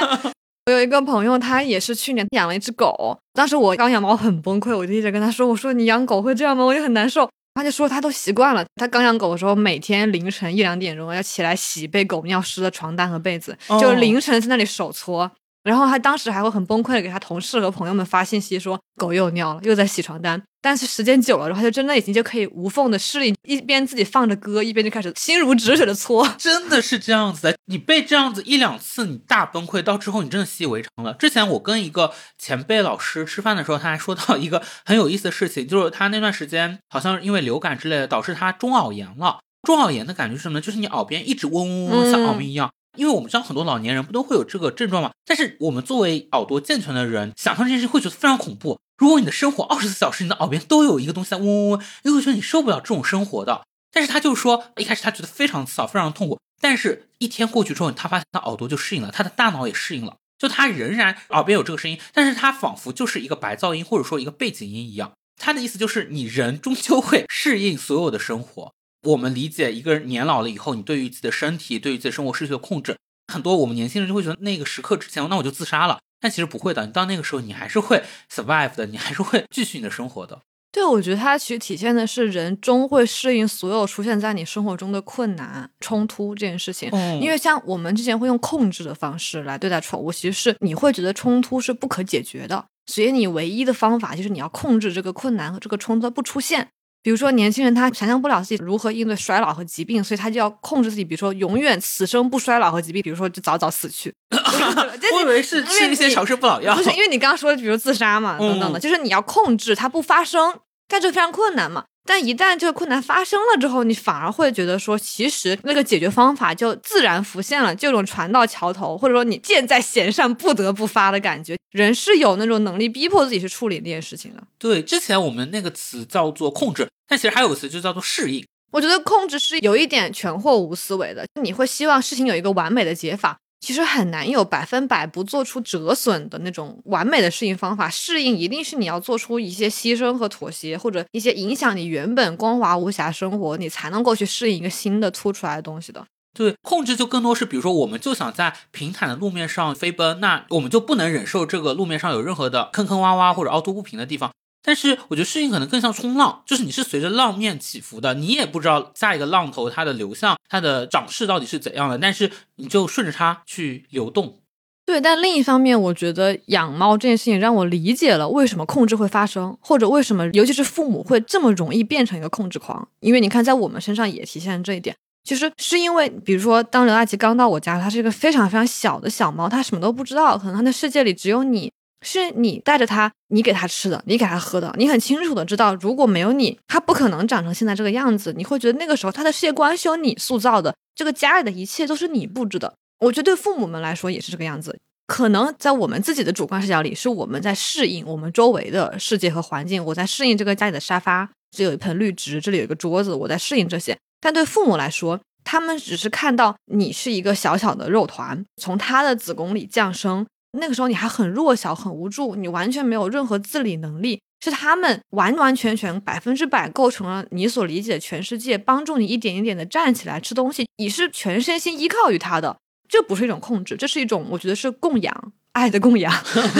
[laughs] 我有一个朋友，他也是去年养了一只狗。当时我刚养猫很崩溃，我就一直跟他说：“我说你养狗会这样吗？我也很难受。”他就说他都习惯了。他刚养狗的时候，每天凌晨一两点钟要起来洗被狗尿湿的床单和被子，就凌晨在那里手搓。然后他当时还会很崩溃的给他同事和朋友们发信息说狗又尿了，又在洗床单。但是时间久了，他就真的已经就可以无缝的适应，一边自己放着歌，一边就开始心如止水的搓。[laughs] 真的是这样子的，你被这样子一两次，你大崩溃到之后，你真的习以为常了。之前我跟一个前辈老师吃饭的时候，他还说到一个很有意思的事情，就是他那段时间好像因为流感之类的，导致他中耳炎了。中耳炎的感觉是什么呢？就是你耳边一直嗡嗡嗡，像耳鸣一样。因为我们知道很多老年人不都会有这个症状吗？但是我们作为耳朵健全的人，想象这件事会觉得非常恐怖。如果你的生活二十四小时，你的耳边都有一个东西在嗡嗡嗡，你会觉得你受不了这种生活的。但是他就说，一开始他觉得非常刺耳，非常痛苦。但是一天过去之后，他发现他耳朵就适应了，他的大脑也适应了，就他仍然耳边有这个声音，但是他仿佛就是一个白噪音或者说一个背景音一样。他的意思就是，你人终究会适应所有的生活。我们理解一个人年老了以后，你对于自己的身体、对于自己的生活失去了控制。很多我们年轻人就会觉得那个时刻之前，那我就自杀了。但其实不会的，你到那个时候，你还是会 survive 的，你还是会继续你的生活的。对，我觉得它其实体现的是人终会适应所有出现在你生活中的困难、冲突这件事情。嗯，因为像我们之前会用控制的方式来对待宠物，其实是你会觉得冲突是不可解决的，所以你唯一的方法就是你要控制这个困难和这个冲突不出现。比如说，年轻人他想象不了自己如何应对衰老和疾病，所以他就要控制自己，比如说永远此生不衰老和疾病，比如说就早早死去。[laughs] [laughs] 我以为是吃一些长生不老药，不是因为你刚刚说的，比如自杀嘛，等等的，就是你要控制它不发生，但这非常困难嘛。但一旦这个困难发生了之后，你反而会觉得说，其实那个解决方法就自然浮现了，就这种船到桥头，或者说你箭在弦上不得不发的感觉。人是有那种能力逼迫自己去处理那件事情的。对，之前我们那个词叫做控制，但其实还有个词就叫做适应。我觉得控制是有一点全或无思维的，你会希望事情有一个完美的解法。其实很难有百分百不做出折损的那种完美的适应方法。适应一定是你要做出一些牺牲和妥协，或者一些影响你原本光滑无瑕生活，你才能够去适应一个新的凸出来的东西的。对，控制就更多是，比如说，我们就想在平坦的路面上飞奔，那我们就不能忍受这个路面上有任何的坑坑洼洼或者凹凸不平的地方。但是我觉得适应可能更像冲浪，就是你是随着浪面起伏的，你也不知道下一个浪头它的流向、它的涨势到底是怎样的，但是你就顺着它去流动。对，但另一方面，我觉得养猫这件事情让我理解了为什么控制会发生，或者为什么尤其是父母会这么容易变成一个控制狂。因为你看，在我们身上也体现这一点。其实是因为，比如说，当刘大奇刚到我家，它是一个非常非常小的小猫，它什么都不知道，可能它的世界里只有你。是你带着他，你给他吃的，你给他喝的，你很清楚的知道，如果没有你，他不可能长成现在这个样子。你会觉得那个时候他的世界观是由你塑造的，这个家里的一切都是你布置的。我觉得对父母们来说也是这个样子。可能在我们自己的主观视角里，是我们在适应我们周围的世界和环境，我在适应这个家里的沙发，这有一盆绿植，这里有一个桌子，我在适应这些。但对父母来说，他们只是看到你是一个小小的肉团，从他的子宫里降生。那个时候你还很弱小、很无助，你完全没有任何自理能力，是他们完完全全百分之百构成了你所理解的全世界，帮助你一点一点的站起来吃东西，你是全身心依靠于他的，这不是一种控制，这是一种我觉得是供养，爱的供养。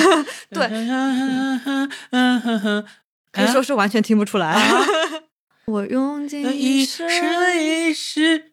[laughs] 对，[laughs] 可以说是完全听不出来。[laughs] 我用尽一生一世，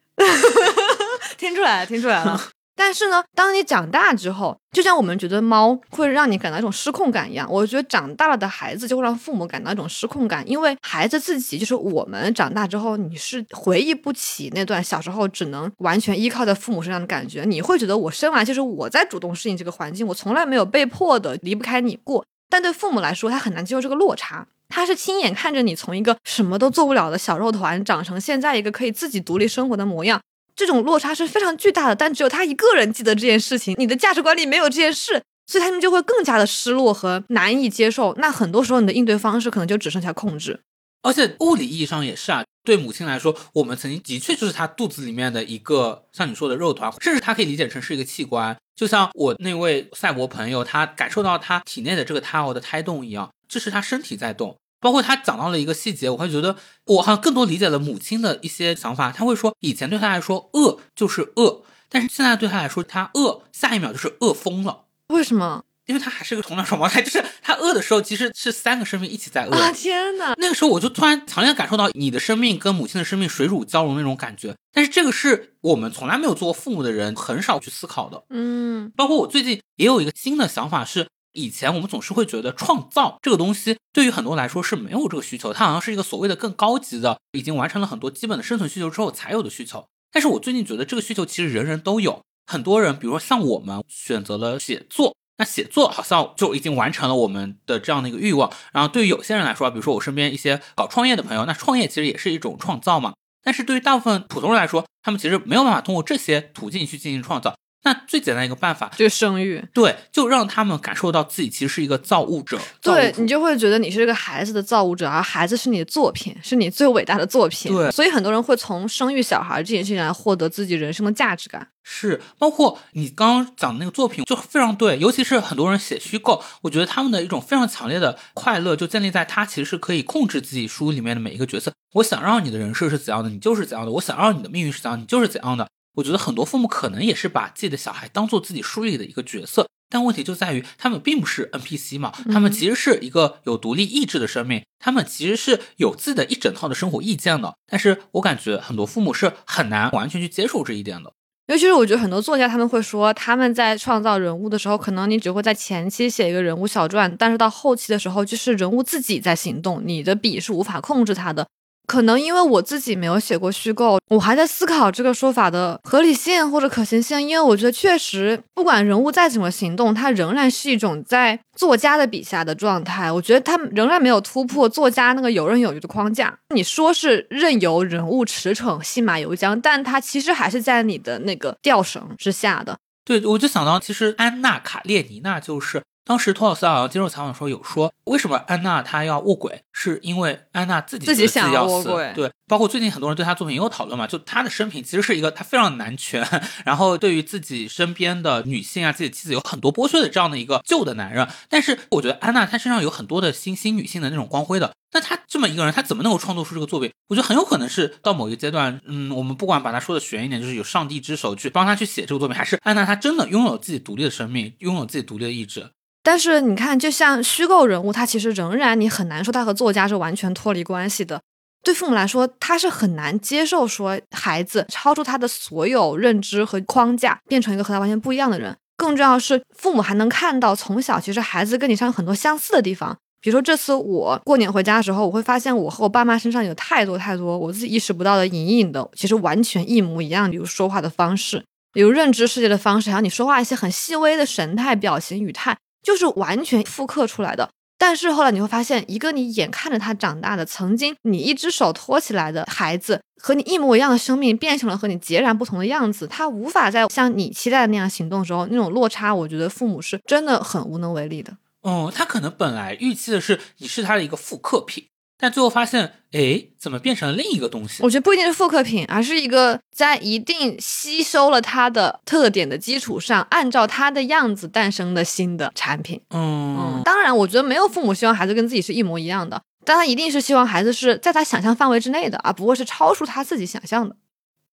听出来了，听出来了。但是呢，当你长大之后，就像我们觉得猫会让你感到一种失控感一样，我觉得长大了的孩子就会让父母感到一种失控感，因为孩子自己就是我们长大之后，你是回忆不起那段小时候只能完全依靠在父母身上的感觉，你会觉得我生来就是我在主动适应这个环境，我从来没有被迫的离不开你过。但对父母来说，他很难接受这个落差，他是亲眼看着你从一个什么都做不了的小肉团，长成现在一个可以自己独立生活的模样。这种落差是非常巨大的，但只有他一个人记得这件事情。你的价值观里没有这件事，所以他们就会更加的失落和难以接受。那很多时候，你的应对方式可能就只剩下控制。而且物理意义上也是啊，对母亲来说，我们曾经的确就是她肚子里面的一个像你说的肉团，甚至她可以理解成是一个器官。就像我那位赛博朋友，他感受到他体内的这个胎儿的胎动一样，这是他身体在动。包括他讲到了一个细节，我会觉得我好像更多理解了母亲的一些想法。他会说，以前对他来说饿就是饿，但是现在对他来说，他饿下一秒就是饿疯了。为什么？因为他还是个同卵双胞胎，就是他饿的时候其实是三个生命一起在饿。啊天哪！那个时候我就突然强烈感受到你的生命跟母亲的生命水乳交融那种感觉。但是这个是我们从来没有做过父母的人很少去思考的。嗯，包括我最近也有一个新的想法是。以前我们总是会觉得创造这个东西对于很多来说是没有这个需求，它好像是一个所谓的更高级的，已经完成了很多基本的生存需求之后才有的需求。但是我最近觉得这个需求其实人人都有，很多人，比如说像我们选择了写作，那写作好像就已经完成了我们的这样的一个欲望。然后对于有些人来说，比如说我身边一些搞创业的朋友，那创业其实也是一种创造嘛。但是对于大部分普通人来说，他们其实没有办法通过这些途径去进行创造。那最简单一个办法就是生育，对，就让他们感受到自己其实是一个造物者，对你就会觉得你是这个孩子的造物者，而孩子是你的作品，是你最伟大的作品。对，所以很多人会从生育小孩这件事情来获得自己人生的价值感。是，包括你刚刚讲的那个作品就非常对，尤其是很多人写虚构，我觉得他们的一种非常强烈的快乐就建立在他其实是可以控制自己书里面的每一个角色。我想让你的人设是怎样的，你就是怎样的；我想让你的命运是怎样，你就是怎样的。我觉得很多父母可能也是把自己的小孩当做自己书里的一个角色，但问题就在于他们并不是 NPC 嘛，他们其实是一个有独立意志的生命，他们其实是有自己的一整套的生活意见的。但是我感觉很多父母是很难完全去接受这一点的。尤其是我觉得很多作家他们会说，他们在创造人物的时候，可能你只会在前期写一个人物小传，但是到后期的时候，就是人物自己在行动，你的笔是无法控制他的。可能因为我自己没有写过虚构，我还在思考这个说法的合理性或者可行性。因为我觉得确实，不管人物再怎么行动，它仍然是一种在作家的笔下的状态。我觉得他仍然没有突破作家那个游刃有余的框架。你说是任由人物驰骋、戏马由缰，但他其实还是在你的那个吊绳之下的。对，我就想到，其实安娜·卡列尼娜就是。当时托尔斯泰好像接受采访的时候有说，为什么安娜她要卧轨，是因为安娜自己自己想要卧轨。对，包括最近很多人对她作品也有讨论嘛，就她的生平其实是一个她非常男权，然后对于自己身边的女性啊，自己妻子有很多剥削的这样的一个旧的男人。但是我觉得安娜她身上有很多的新兴女性的那种光辉的。那他这么一个人，他怎么能够创作出这个作品？我觉得很有可能是到某一个阶段，嗯，我们不管把他说的悬一点，就是有上帝之手去帮他去写这个作品，还是安娜他真的拥有自己独立的生命，拥有自己独立的意志。但是你看，就像虚构人物，他其实仍然你很难说他和作家是完全脱离关系的。对父母来说，他是很难接受说孩子超出他的所有认知和框架，变成一个和他完全不一样的人。更重要是，父母还能看到从小其实孩子跟你上很多相似的地方。比如说这次我过年回家的时候，我会发现我和我爸妈身上有太多太多我自己意识不到的隐隐的，其实完全一模一样。比如说话的方式，比如认知世界的方式，还有你说话一些很细微的神态、表情、语态。就是完全复刻出来的，但是后来你会发现，一个你眼看着他长大的，曾经你一只手托起来的孩子，和你一模一样的生命，变成了和你截然不同的样子。他无法在像你期待的那样行动的时候，那种落差，我觉得父母是真的很无能为力的。哦，他可能本来预期的是你是他的一个复刻品。但最后发现，哎，怎么变成了另一个东西？我觉得不一定是复刻品，而是一个在一定吸收了它的特点的基础上，按照它的样子诞生的新的产品。嗯，当然，我觉得没有父母希望孩子跟自己是一模一样的，但他一定是希望孩子是在他想象范围之内的，而不会是超出他自己想象的。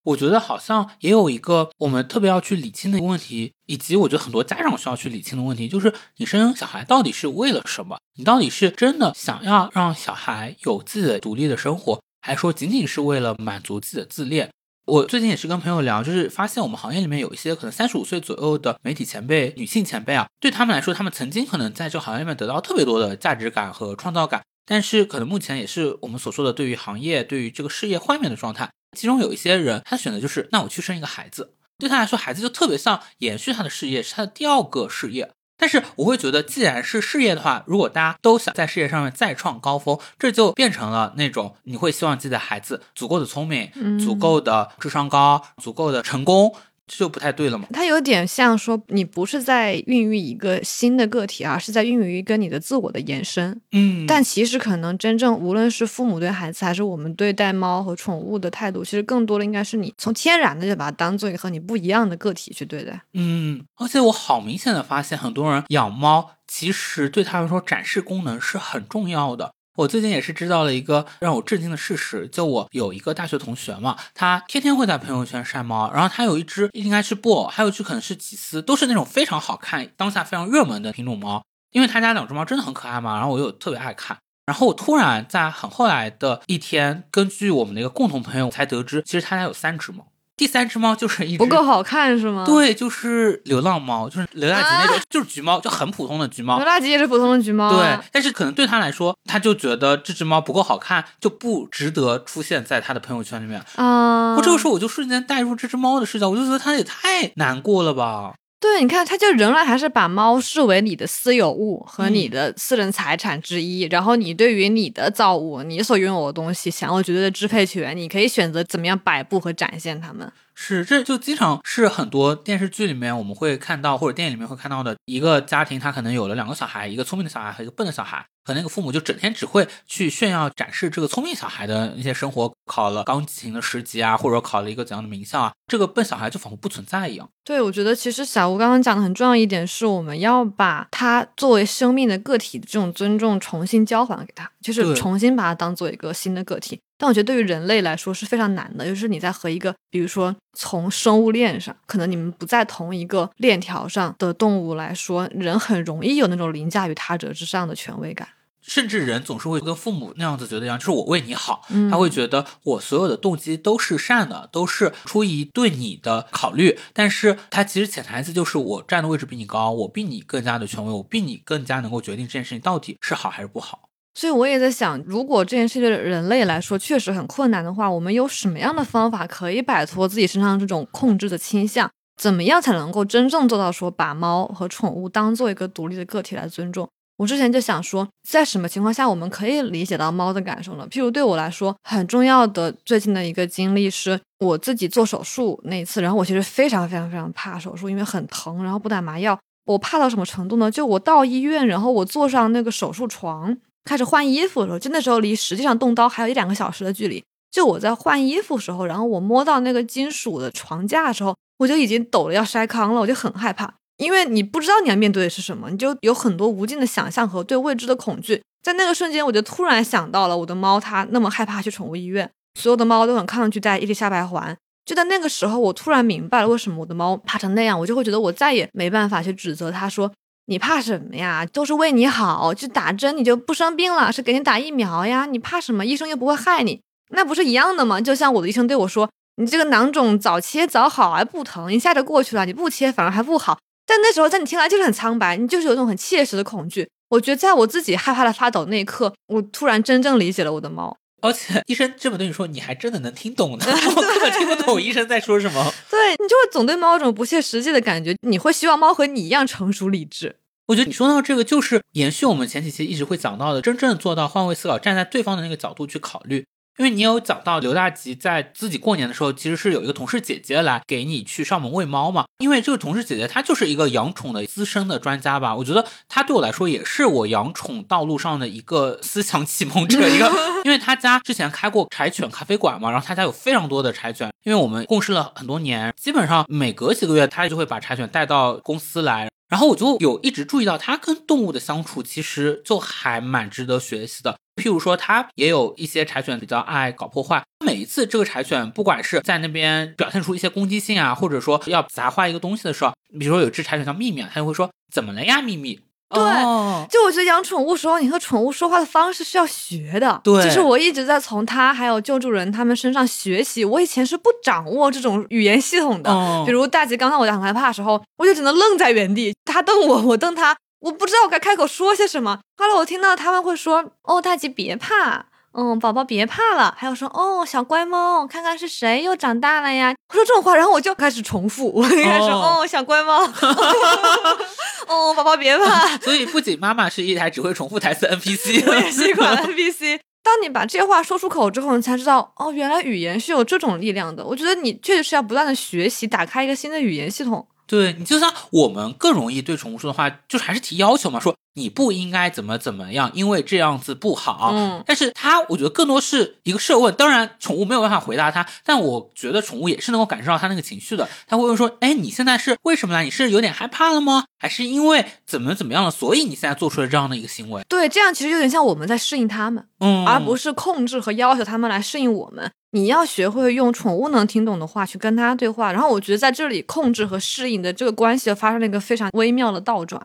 我觉得好像也有一个我们特别要去理清的一个问题，以及我觉得很多家长需要去理清的问题，就是你生小孩到底是为了什么？你到底是真的想要让小孩有自己的独立的生活，还是说仅仅是为了满足自己的自恋？我最近也是跟朋友聊，就是发现我们行业里面有一些可能三十五岁左右的媒体前辈、女性前辈啊，对他们来说，他们曾经可能在这个行业里面得到特别多的价值感和创造感，但是可能目前也是我们所说的对于行业、对于这个事业幻灭的状态。其中有一些人，他选择就是，那我去生一个孩子，对他来说，孩子就特别像延续他的事业，是他的第二个事业。但是我会觉得，既然是事业的话，如果大家都想在事业上面再创高峰，这就变成了那种你会希望自己的孩子足够的聪明，足够的智商高，足够的成功。这就不太对了嘛。它有点像说，你不是在孕育一个新的个体，而是在孕育一个你的自我的延伸。嗯，但其实可能真正无论是父母对孩子，还是我们对待猫和宠物的态度，其实更多的应该是你从天然的就把它当做一个和你不一样的个体去对待。嗯，而且我好明显的发现，很多人养猫其实对他们说展示功能是很重要的。我最近也是知道了一个让我震惊的事实，就我有一个大学同学嘛，他天天会在朋友圈晒猫，然后他有一只应该是布偶，还有一只可能是吉斯，都是那种非常好看、当下非常热门的品种猫。因为他家两只猫真的很可爱嘛，然后我又特别爱看。然后我突然在很后来的一天，根据我们的一个共同朋友才得知，其实他家有三只猫。第三只猫就是一只不够好看是吗？，对，就是流浪猫，就是流浪吉那种，就是橘猫，就很普通的橘猫流。浪吉也是普通的橘猫、对啊。，但是可能对他来说，他就觉得这只猫不够好看，就不值得出现在他的朋友圈里面。啊、我这个时候我就瞬间带入这只猫的视角，我就觉得他也太难过了吧。对，你看，他就仍然还是把猫视为你的私有物和你嗯的私人财产之一，然后你对于你的造物、你所拥有的东西享有绝对的支配权，你可以选择怎么样摆布和展现它们。是，这就经常是很多电视剧里面我们会看到，或者电影里面会看到的一个家庭，他可能有了两个小孩，一个聪明的小孩和一个笨的小孩，可能那个父母就整天只会去炫耀展示这个聪明小孩的一些生活，考了钢琴的十级啊，或者考了一个怎样的名校啊，这个笨小孩就仿佛不存在一样。对，我觉得其实小吴刚刚讲的很重要一点是，我们要把他作为生命的个体的这种尊重重新交还给他，就是重新把他当做一个新的个体。但我觉得对于人类来说是非常难的，就是你在和一个，比如说从生物链上，可能你们不在同一个链条上的动物来说，人很容易有那种凌驾于他者之上的权威感。甚至人总是会跟父母那样子觉得一样，就是我为你好，嗯他会觉得我所有的动机都是善的，都是出于对你的考虑。但是他其实潜台词就是我站的位置比你高，我比你更加的权威，我比你更加能够决定这件事情到底是好还是不好。所以我也在想，如果这件事对人类来说确实很困难的话，我们有什么样的方法可以摆脱自己身上这种控制的倾向？怎么样才能够真正做到说把猫和宠物当做一个独立的个体来尊重？我之前就想说，在什么情况下我们可以理解到猫的感受呢？譬如对我来说，很重要的最近的一个经历是我自己做手术那一次，然后我其实非常非常非常怕手术，因为很疼，然后不打麻药。我怕到什么程度呢？就我到医院，然后我坐上那个手术床，开始换衣服的时候，就那时候离实际上动刀还有一两个小时的距离。就我在换衣服时候，然后我摸到那个金属的床架的时候，我就已经抖得要筛糠了，我就很害怕，因为你不知道你要面对的是什么，你就有很多无尽的想象和对未知的恐惧。在那个瞬间，我就突然想到了我的猫，它那么害怕去宠物医院，所有的猫都很抗拒在伊丽莎白环。就在那个时候，我突然明白了为什么我的猫怕成那样，我就会觉得我再也没办法去指责它说你怕什么呀？都是为你好，去打针你就不生病了，是给你打疫苗呀，你怕什么？医生又不会害你，那不是一样的吗？就像我的医生对我说，你这个囊肿早切早好还不疼，一下就过去了，你不切反而还不好。但那时候在你听来就是很苍白，你就是有一种很切实的恐惧。我觉得在我自己害怕的发抖那一刻，我突然真正理解了我的猫。而且医生这么对你说，你还真的能听懂呢，[laughs] 我根本听不懂医生在说什么。对你就会总对猫有种不切实际的感觉，你会希望猫和你一样成熟理智。我觉得你说到这个，就是延续我们前几期一直会讲到的，真正做到换位思考，站在对方的那个角度去考虑。因为你有讲到刘大吉在自己过年的时候，其实是有一个同事姐姐来给你去上门喂猫嘛。因为这个同事姐姐她就是一个养宠的资深的专家吧，我觉得她对我来说也是我养宠道路上的一个思想启蒙者，一个，[laughs] 因为她家之前开过柴犬咖啡馆嘛，然后她家有非常多的柴犬，因为我们共事了很多年，基本上每隔几个月她就会把柴犬带到公司来。然后我就有一直注意到，他跟动物的相处其实就还蛮值得学习的。譬如说，他也有一些柴犬比较爱搞破坏。每一次这个柴犬，不管是在那边表现出一些攻击性啊，或者说要砸坏一个东西的时候，比如说有只柴犬叫秘密，它就会说：“怎么了呀，秘密？”对哦就我觉得养宠物时候，你和宠物说话的方式是要学的。对就是我一直在从它还有救助人他们身上学习。我以前是不掌握这种语言系统的，哦比如大吉刚刚我讲很害怕的时候，我就只能愣在原地，他瞪我，我瞪他，我不知道我该开口说些什么。后来我听到他们会说：“哦，大吉别怕。”嗯，宝宝别怕了。还有说哦，小乖猫，看看是谁又长大了呀？我说这种话，然后我就开始重复，我就开始说哦哦，小乖猫，[laughs] 哦，宝宝别怕。所以不仅妈妈是一台只会重复台词的 NPC，[laughs] 我也是一款 NPC。当你把这些话说出口之后，你才知道，哦，原来语言是有这种力量的。我觉得你确实是要不断的学习，打开一个新的语言系统。对你就像我们更容易对宠物说的话，就是还是提要求嘛，说你不应该怎么怎么样，因为这样子不好。嗯，但是它我觉得更多是一个设问，当然宠物没有办法回答它，但我觉得宠物也是能够感受到它那个情绪的。它会问说，哎，你现在是为什么呢？你是有点害怕了吗？还是因为怎么怎么样了，所以你现在做出了这样的一个行为？对，这样其实有点像我们在适应它们，嗯，而不是控制和要求它们来适应我们。你要学会用宠物能听懂的话去跟它对话，然后我觉得在这里控制和适应的这个关系发生了一个非常微妙的倒转。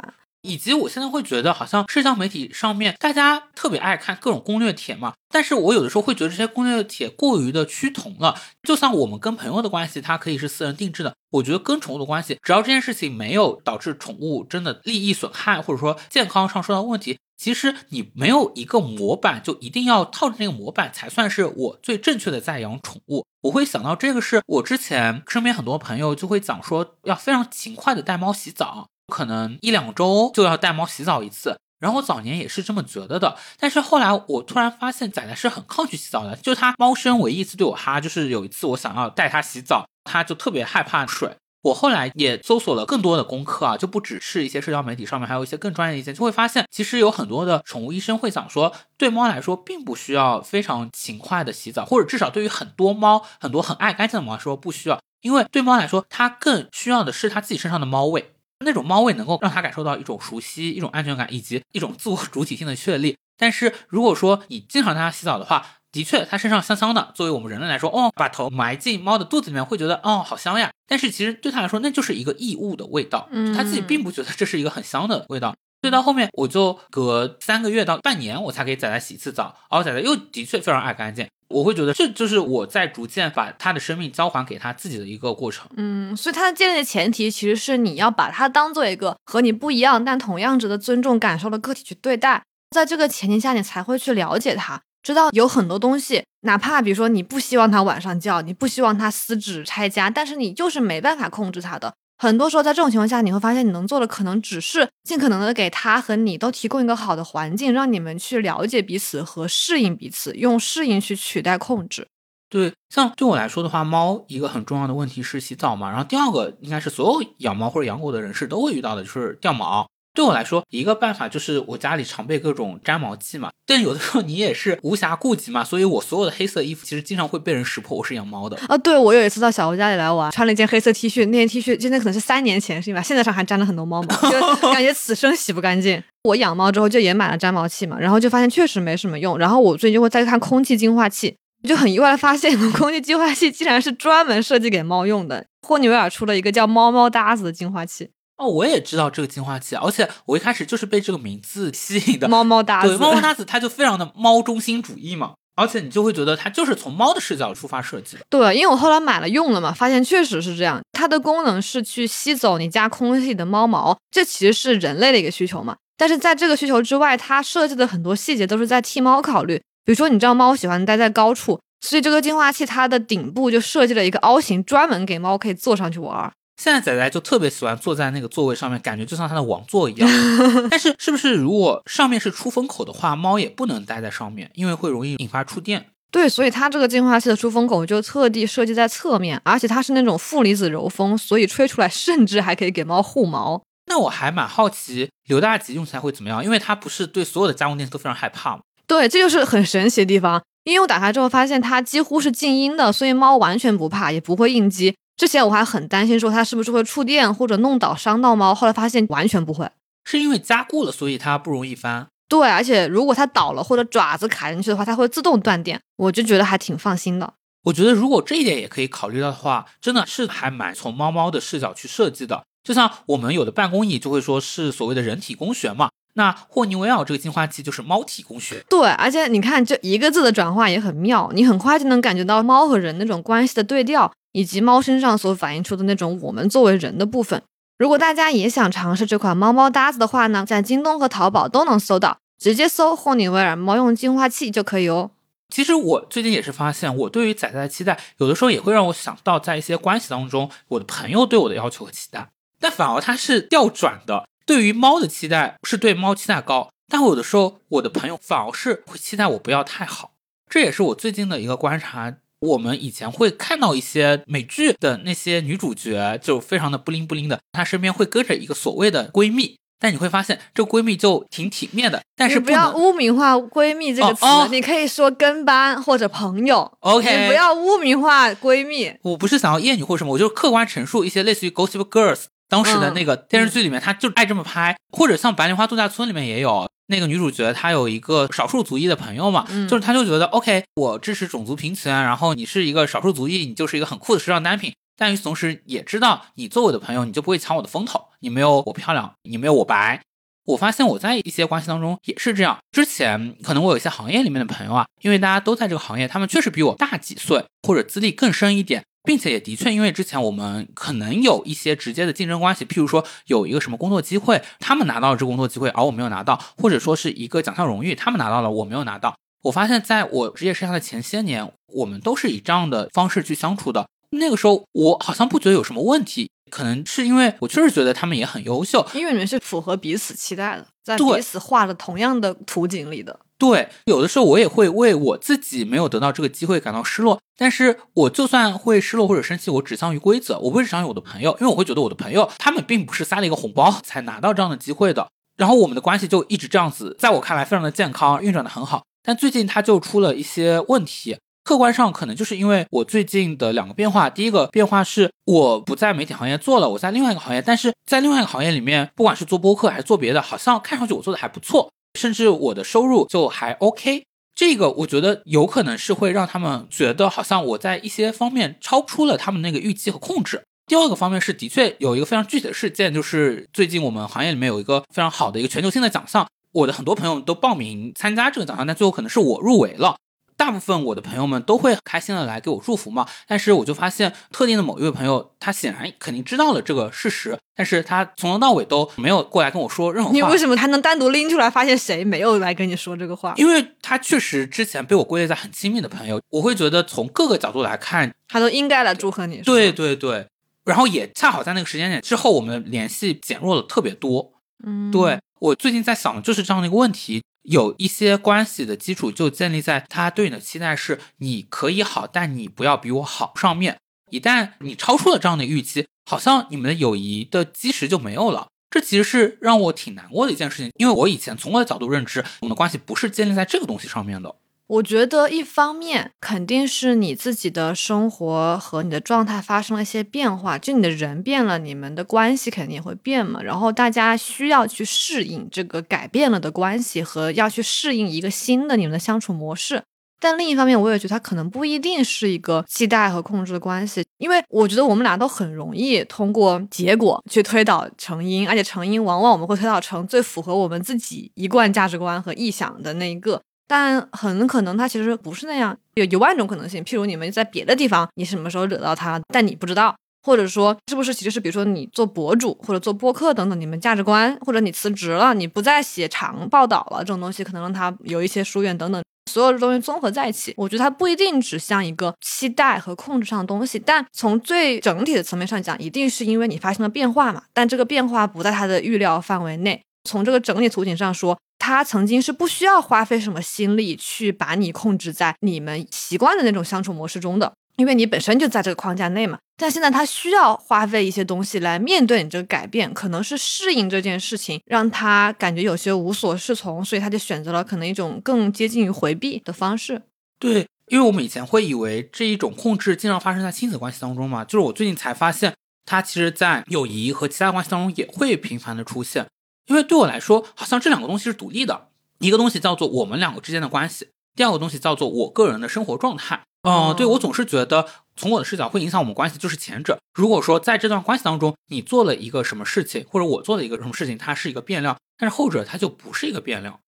以及我现在会觉得，好像社交媒体上面大家特别爱看各种攻略帖嘛，但是我有的时候会觉得这些攻略帖过于的趋同了。就像我们跟朋友的关系，它可以是私人定制的，我觉得跟宠物的关系，只要这件事情没有导致宠物真的利益损害，或者说健康上受到问题。其实你没有一个模板，就一定要套着那个模板才算是我最正确的在养宠物。我会想到这个是我之前身边很多朋友就会讲说，要非常勤快的带猫洗澡，可能一两周就要带猫洗澡一次。然后我早年也是这么觉得的，但是后来我突然发现仔仔是很抗拒洗澡的，就他猫生唯一一次对我哈，就是有一次我想要带他洗澡，他就特别害怕水。我后来也搜索了更多的功课啊，就不只是一些社交媒体上面，还有一些更专业的意见，就会发现其实有很多的宠物医生会讲说，对猫来说并不需要非常勤快的洗澡，或者至少对于很多猫，很多很爱干净的猫来说不需要，因为对猫来说，它更需要的是它自己身上的猫味，那种猫味能够让它感受到一种熟悉、一种安全感以及一种自我主体性的确立。但是如果说你经常带它洗澡的话，的确，它身上香香的。作为我们人类来说，哦，把头埋进猫的肚子里面，会觉得哦，好香呀。但是其实对它来说，那就是一个异物的味道。嗯，它自己并不觉得这是一个很香的味道。所以到后面，我就隔三个月到半年，我才给仔仔洗一次澡。而仔仔又的确非常爱干净。我会觉得这就是我在逐渐把他的生命交还给他自己的一个过程。嗯，所以它的建立的前提其实是你要把他当做一个和你不一样但同样值得尊重感受的个体去对待。在这个前提下，你才会去了解他。知道有很多东西，哪怕比如说你不希望他晚上叫，你不希望他撕纸拆家，但是你就是没办法控制他的。很多时候，在这种情况下，你会发现你能做的可能只是尽可能的给它和你都提供一个好的环境，让你们去了解彼此和适应彼此，用适应去取代控制。对，像对我来说的话，猫一个很重要的问题是洗澡嘛，然后第二个应该是所有养猫或者养狗的人士都会遇到的，就是掉毛。对我来说，一个办法就是我家里常备各种粘毛器嘛。但有的时候你也是无暇顾及嘛，所以我所有的黑色衣服其实经常会被人识破我是养猫的啊。对，我有一次到小欧家里来玩，穿了一件黑色 T 恤，那件 T 恤今天可能是三年前是吧？现在上还沾了很多猫毛，就 [laughs] 感觉此生洗不干净。我养猫之后就也买了粘毛器嘛，然后就发现确实没什么用。然后我最近就会再看空气净化器，就很意外的发现，空气净化器竟然是专门设计给猫用的。霍尼韦尔出了一个叫猫猫搭子的净化器。哦，我也知道这个净化器，而且我一开始就是被这个名字吸引的。猫猫搭子，对，猫猫搭子，它就非常的猫中心主义嘛，而且你就会觉得它就是从猫的视角出发设计的。对，因为我后来买了用了嘛，发现确实是这样。它的功能是去吸走你家空气里的猫毛，这其实是人类的一个需求嘛。但是在这个需求之外，它设计的很多细节都是在替猫考虑。比如说，你知道猫喜欢待在高处，所以这个净化器它的顶部就设计了一个凹形，专门给猫可以坐上去玩。现在仔仔就特别喜欢坐在那个座位上面，感觉就像他的王座一样。[laughs] 但是，是不是如果上面是出风口的话，猫也不能待在上面，因为会容易引发触电？对，所以它这个净化器的出风口就特地设计在侧面，而且它是那种负离子柔风，所以吹出来甚至还可以给猫护毛。那我还蛮好奇刘大吉用起来会怎么样，因为他不是对所有的家用电器都非常害怕吗？对，这就是很神奇的地方。因为我打开之后发现它几乎是静音的，所以猫完全不怕，也不会应激。之前我还很担心，说它是不是会触电或者弄倒伤到猫。后来发现完全不会，是因为加固了，所以它不容易翻。对，而且如果它倒了或者爪子卡进去的话，它会自动断电。我就觉得还挺放心的。我觉得如果这一点也可以考虑到的话，真的是还蛮从猫猫的视角去设计的。就像我们有的办公椅就会说是所谓的人体工学嘛，那霍尼韦尔这个净化器就是猫体工学。对，而且你看这一个字的转化也很妙，你很快就能感觉到猫和人那种关系的对调。以及猫身上所反映出的那种我们作为人的部分。如果大家也想尝试这款猫猫搭子的话呢，在京东和淘宝都能搜到，直接搜霍尼韦尔猫用净化器就可以哦。其实我最近也是发现，我对于仔仔的期待，有的时候也会让我想到，在一些关系当中，我的朋友对我的要求和期待，但反而它是调转的。对于猫的期待是对猫期待高，但有的时候我的朋友反而是会期待我不要太好，这也是我最近的一个观察。我们以前会看到一些美剧的那些女主角就非常的不灵不灵的，她身边会跟着一个所谓的闺蜜。但你会发现，这闺蜜就挺体面的，但是不要污名化闺蜜这个词，你可以说跟班或者朋友。OK，不要污名化闺蜜。我不是想要厌女或什么，我就是客观陈述一些类似于《Gossip Girls》当时的那个电视剧里面，他就爱这么拍，或者像《白莲花度假村》里面也有那个女主角，她有一个少数族裔的朋友嘛，就是她就觉得 OK，我支持种族平权，然后你是一个少数族裔，你就是一个很酷的时尚单品。但与此同时，也知道你做我的朋友，你就不会抢我的风头。你没有我漂亮，你没有我白。我发现我在一些关系当中也是这样。之前可能我有一些行业里面的朋友啊，因为大家都在这个行业，他们确实比我大几岁，或者资历更深一点，并且也的确因为之前我们可能有一些直接的竞争关系，譬如说有一个什么工作机会，他们拿到了这个工作机会，而我没有拿到，或者说是一个奖项荣誉，他们拿到了，我没有拿到。我发现在我职业生涯的前些年，我们都是以这样的方式去相处的。那个时候我好像不觉得有什么问题，可能是因为我确实觉得他们也很优秀，因为你们是符合彼此期待的，在彼此画的同样的图景里的。对，有的时候我也会为我自己没有得到这个机会感到失落，但是我就算会失落或者生气，我指向于规则，我不会指向于我的朋友，因为我会觉得我的朋友他们并不是塞了一个红包才拿到这样的机会的，然后我们的关系就一直这样子，在我看来非常的健康，运转的很好，但最近他就出了一些问题。客观上可能就是因为我最近的两个变化，第一个变化是我不在媒体行业做了，我在另外一个行业，但是在另外一个行业里面，不管是做播客还是做别的，好像看上去我做的还不错，甚至我的收入就还 OK。这个我觉得有可能是会让他们觉得好像我在一些方面超出了他们那个预期和控制。第二个方面是的确有一个非常具体的事件，就是最近我们行业里面有一个非常好的一个全球性的奖项，我的很多朋友都报名参加这个奖项，但最后可能是我入围了。大部分我的朋友们都会开心的来给我祝福嘛，但是我就发现特定的某一位朋友，他显然肯定知道了这个事实，但是他从头到尾都没有过来跟我说任何话。你为什么还能单独拎出来发现谁没有来跟你说这个话？因为他确实之前被我归类在很亲密的朋友，我会觉得从各个角度来看，他都应该来祝贺你。对对对，然后也恰好在那个时间点之后，我们联系减弱了特别多。嗯，对我最近在想的就是这样的一个问题。有一些关系的基础就建立在他对你的期待是你可以好，但你不要比我好上面。一旦你超出了这样的预期，好像你们的友谊的基石就没有了。这其实是让我挺难过的一件事情，因为我以前从我的角度认知，我们的关系不是建立在这个东西上面的。我觉得一方面肯定是你自己的生活和你的状态发生了一些变化，就你的人变了，你们的关系肯定也会变嘛。然后大家需要去适应这个改变了的关系，和要去适应一个新的你们的相处模式。但另一方面，我也觉得它可能不一定是一个期待和控制的关系，因为我觉得我们俩都很容易通过结果去推导成因，而且成因往往我们会推导成最符合我们自己一贯价值观和臆想的那一个。但很可能他其实不是那样，有一万种可能性。譬如你们在别的地方，你什么时候惹到他，但你不知道，或者说是不是其实是比如说你做博主或者做播客等等，你们价值观，或者你辞职了，你不再写长报道了，这种东西可能让他有一些疏远等等，所有的东西综合在一起，我觉得它不一定指向一个期待和控制上的东西，但从最整体的层面上讲，一定是因为你发生了变化嘛，但这个变化不在他的预料范围内。从这个整体图景上说。他曾经是不需要花费什么心力去把你控制在你们习惯的那种相处模式中的，因为你本身就在这个框架内嘛。但现在他需要花费一些东西来面对你这个改变，可能是适应这件事情，让他感觉有些无所适从，所以他就选择了可能一种更接近于回避的方式。对，因为我们以前会以为这一种控制经常发生在亲子关系当中嘛，就是我最近才发现，它其实在友谊和其他关系当中也会频繁的出现。因为对我来说，好像这两个东西是独立的，一个东西叫做我们两个之间的关系，第二个东西叫做我个人的生活状态。嗯，对我总是觉得从我的视角会影响我们关系，就是前者。如果说在这段关系当中，你做了一个什么事情，或者我做了一个什么事情，它是一个变量，但是后者它就不是一个变量。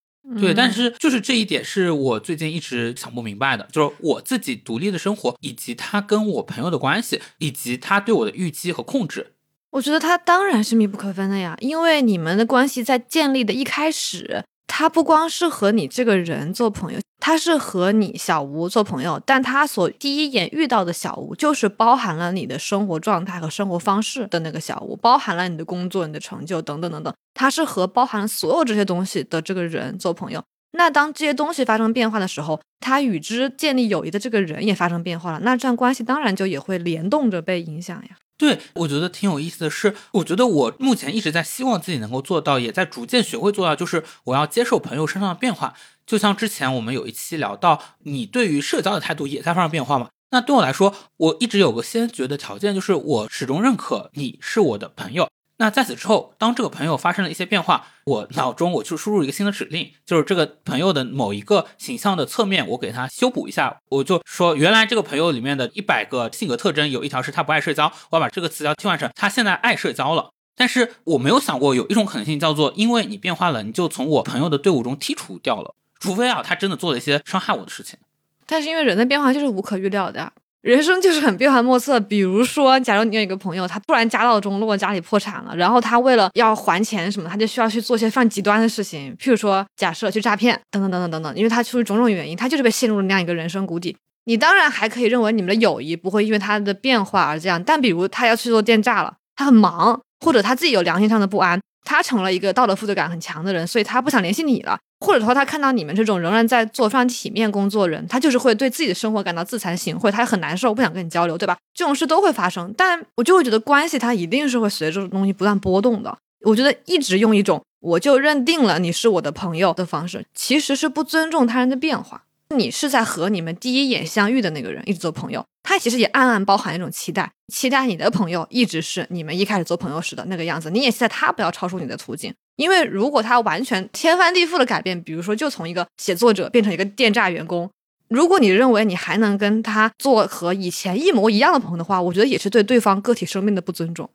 对，但是就是这一点是我最近一直想不明白的，就是我自己独立的生活，以及他跟我朋友的关系，以及他对我的预期和控制。我觉得他当然是密不可分的呀，因为你们的关系在建立的一开始，他不光是和你这个人做朋友，他是和你小吴做朋友，但他所第一眼遇到的小吴，就是包含了你的生活状态和生活方式的那个小吴，包含了你的工作、你的成就等等等等，他是和包含所有这些东西的这个人做朋友。那当这些东西发生变化的时候，他与之建立友谊的这个人也发生变化了，那这样关系当然就也会联动着被影响呀。对，我觉得挺有意思的是，我觉得我目前一直在希望自己能够做到，也在逐渐学会做到，就是我要接受朋友身上的变化。就像之前我们有一期聊到，你对于社交的态度也在发生变化嘛？那对我来说，我一直有个先决的条件，就是我始终认可你是我的朋友。那在此之后，当这个朋友发生了一些变化，我脑中我就输入一个新的指令，就是这个朋友的某一个形象的侧面，我给他修补一下。我就说，原来这个朋友里面的一百个性格特征，有一条是他不爱社交，我要把这个词要替换成他现在爱社交了。但是我没有想过有一种可能性叫做，因为你变化了，你就从我朋友的队伍中剔除掉了，除非啊，他真的做了一些伤害我的事情。但是因为人的变化就是无可预料的。人生就是很变幻莫测，比如说，假如你有一个朋友，他突然家道中落，家里破产了，然后他为了要还钱什么，他就需要去做些非常极端的事情，譬如说，假设去诈骗，等等等等等等，因为他出于种种原因，他就是被陷入了那样一个人生谷底。你当然还可以认为你们的友谊不会因为他的变化而这样，但比如他要去做电诈了，他很忙，或者他自己有良心上的不安。他成了一个道德负罪感很强的人，所以他不想联系你了，或者说他看到你们这种仍然在做非常体面工作人，他就是会对自己的生活感到自惭形秽，他也很难受，不想跟你交流，对吧？这种事都会发生，但我就会觉得关系它一定是会随着这种东西不断波动的。我觉得一直用一种我就认定了你是我的朋友的方式，其实是不尊重他人的变化。你是在和你们第一眼相遇的那个人一直做朋友，他其实也暗暗包含一种期待，期待你的朋友一直是你们一开始做朋友时的那个样子。你也期待他不要超出你的途径，因为如果他完全天翻地覆的改变，比如说就从一个写作者变成一个电诈员工，如果你认为你还能跟他做和以前一模一样的朋友的话，我觉得也是对对方个体生命的不尊重。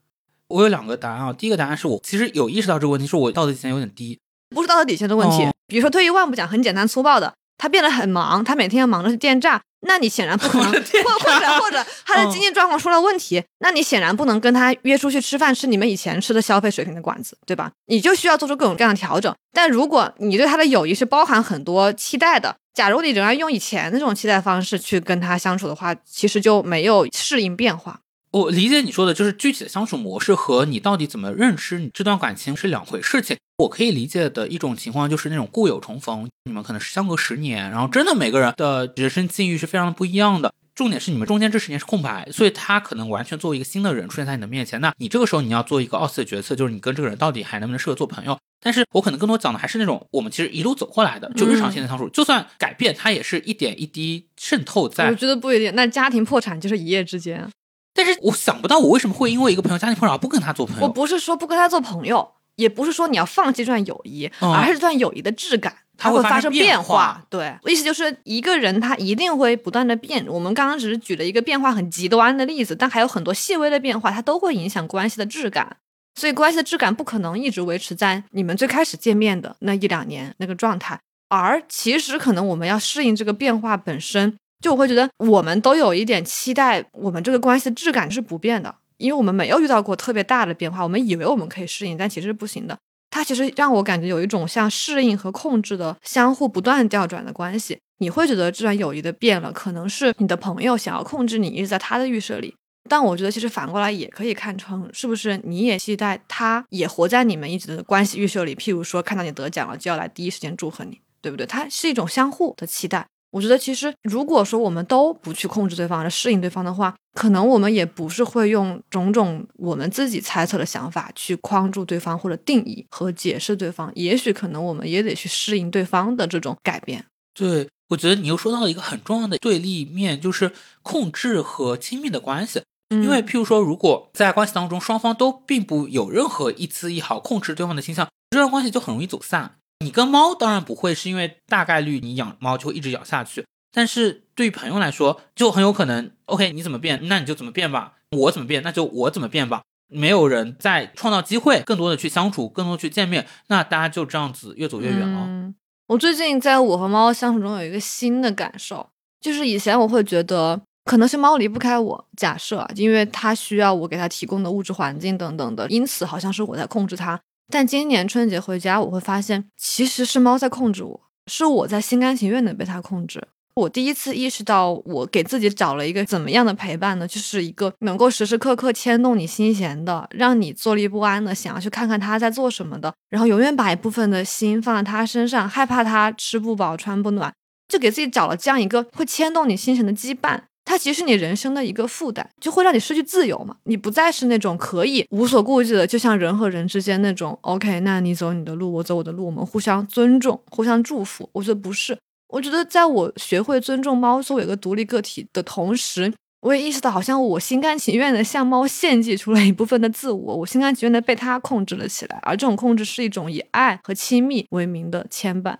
我有两个答案啊，第一个答案是我其实有意识到这个问题，是我道德底线有点低，不是道德底线的问题。比如说退一万步讲，很简单粗暴的。他变得很忙，他每天要忙的是电诈，那你显然不可能，[laughs] 或或者或者 [laughs] 他的经济状况出了问题，那你显然不能跟他约出去吃饭，吃你们以前吃的消费水平的馆子，对吧？你就需要做出各种各样的调整。但如果你对他的友谊是包含很多期待的，假如你仍然用以前那种期待方式去跟他相处的话，其实就没有适应变化。我理解你说的，就是具体的相处模式和你到底怎么认识你这段感情是两回事情。我可以理解的一种情况就是那种故友重逢，你们可能是相隔十年，然后真的每个人的人生境遇是非常的不一样的。重点是你们中间这十年是空白，所以他可能完全作为一个新的人出现在你的面前。那你这个时候你要做一个奥斯的决策，就是你跟这个人到底还能不能适合做朋友。但是我可能更多讲的还是那种我们其实一路走过来的，就日常性的相处，就算改变，它也是一点一滴渗透在。我觉得不一定，那家庭破产就是一夜之间。但是我想不到，我为什么会因为一个朋友家庭破产而不跟他做朋友？我不是说不跟他做朋友，也不是说你要放弃这段友谊，而是这段友谊的质感它会发生变化。对，意思就是一个人他一定会不断的变。我们刚刚只是举了一个变化很极端的例子，但还有很多细微的变化，它都会影响关系的质感。所以关系的质感不可能一直维持在你们最开始见面的那一两年那个状态，而其实可能我们要适应这个变化本身。就我会觉得，我们都有一点期待，我们这个关系的质感是不变的，因为我们没有遇到过特别大的变化。我们以为我们可以适应，但其实是不行的。它其实让我感觉有一种像适应和控制的相互不断调转的关系。你会觉得这段友谊的变了，可能是你的朋友想要控制你，一直在他的预设里。但我觉得其实反过来也可以看成，是不是你也期待他也活在你们一直的关系预设里？譬如说，看到你得奖了，就要来第一时间祝贺你，对不对？它是一种相互的期待。我觉得其实，如果说我们都不去控制对方，而适应对方的话，可能我们也不是会用种种我们自己猜测的想法去框住对方，或者定义和解释对方。也许可能我们也得去适应对方的这种改变。对，我觉得你又说到了一个很重要的对立面，就是控制和亲密的关系。因为譬如说，如果在关系当中双方都并不有任何一丝一毫控制对方的倾向，这段关系就很容易走散。你跟猫当然不会，是因为大概率你养猫就会一直咬下去。但是对于朋友来说，就很有可能，OK，你怎么变，那你就怎么变吧。我怎么变，那就我怎么变吧。没有人在创造机会，更多的去相处，更多去见面，那大家就这样子越走越远了。我最近在我和猫相处中有一个新的感受，就是以前我会觉得可能是猫离不开我，假设因为它需要我给它提供的物质环境等等的，因此好像是我在控制它。但今年春节回家，我会发现其实是猫在控制我。是我在心甘情愿的被它控制。我第一次意识到，我给自己找了一个怎么样的陪伴呢？就是一个能够时时刻刻牵动你心弦的，让你坐立不安的，想要去看看他在做什么的，然后永远把一部分的心放在他身上，害怕他吃不饱穿不暖，就给自己找了这样一个会牵动你心弦的羁绊。它其实是你人生的一个负担，就会让你失去自由嘛。你不再是那种可以无所顾忌的，就像人和人之间那种 OK，那你走你的路，我走我的路，我们互相尊重，互相祝福。我觉得不是。我觉得，在我学会尊重猫作为一个独立个体的同时，我也意识到，好像我心甘情愿的向猫献祭出了一部分的自我，我心甘情愿的被它控制了起来，而这种控制是一种以爱和亲密为名的牵绊。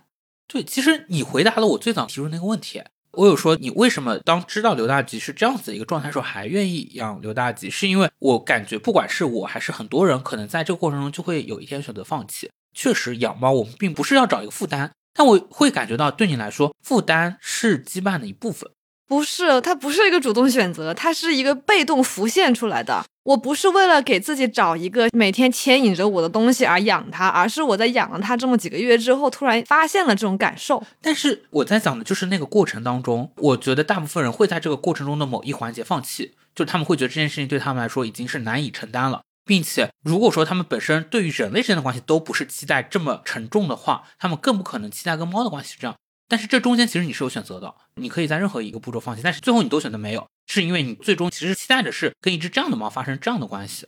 对，其实你回答了我最早提出那个问题。我有说，你为什么当知道刘大吉是这样子一个状态时候，还愿意养刘大吉？是因为我感觉，不管是我还是很多人，可能在这个过程中就会有一天选择放弃。确实，养猫我们并不是要找一个负担。但我会感觉到，对你来说，负担是羁绊的一部分。不是，它不是一个主动选择，它是一个被动浮现出来的。我不是为了给自己找一个每天牵引着我的东西而养它，而是我在养了它这么几个月之后，突然发现了这种感受。但是我在讲的就是那个过程当中，我觉得大部分人会在这个过程中的某一环节放弃，就他们会觉得这件事情对他们来说已经是难以承担了。并且，如果说他们本身对于人类之间的关系都不是期待这么沉重的话，他们更不可能期待跟猫的关系是这样。但是这中间其实你是有选择的，你可以在任何一个步骤放弃，但是最后你都选择没有，是因为你最终其实期待的是跟一只这样的猫发生这样的关系。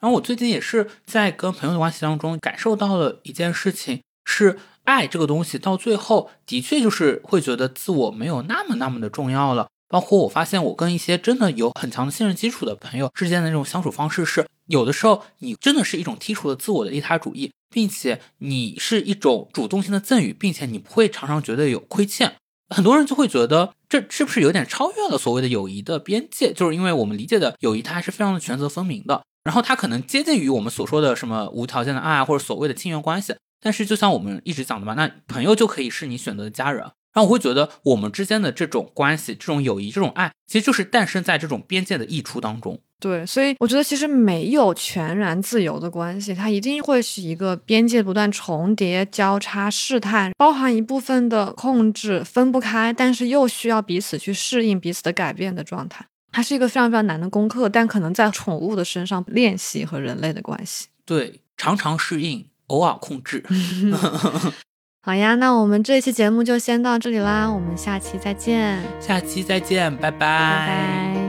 然后我最近也是在跟朋友的关系当中感受到了一件事情，是爱这个东西到最后的确就是会觉得自我没有那么那么的重要了。包括我发现，我跟一些真的有很强的信任基础的朋友之间的那种相处方式是，有的时候你真的是一种剔除了自我的利他主义，并且你是一种主动性的赠予，并且你不会常常觉得有亏欠。很多人就会觉得这是不是有点超越了所谓的友谊的边界？就是因为我们理解的友谊，它还是非常的权责分明的，然后它可能接近于我们所说的什么无条件的爱或者所谓的亲缘关系。但是就像我们一直讲的嘛，那朋友就可以是你选择的家人。然后我会觉得，我们之间的这种关系、这种友谊、这种爱，其实就是诞生在这种边界的溢出当中。对，所以我觉得其实没有全然自由的关系，它一定会是一个边界不断重叠、交叉、试探，包含一部分的控制，分不开，但是又需要彼此去适应彼此的改变的状态。它是一个非常非常难的功课，但可能在宠物的身上练习和人类的关系。对，常常适应，偶尔控制。[laughs] [laughs] 好呀，那我们这期节目就先到这里啦，我们下期再见。下期再见，拜拜。拜拜。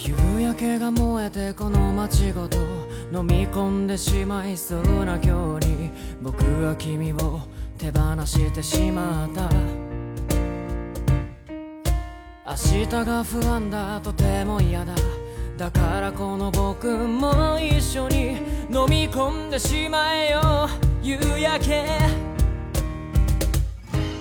夕焼けが燃えてこの街ごと飲み込んでしまいそうな今日に僕は君を手放してしまった。明日が不安だとても嫌だ。だからこの僕も一緒に飲み込んでしまえよ。夕焼け。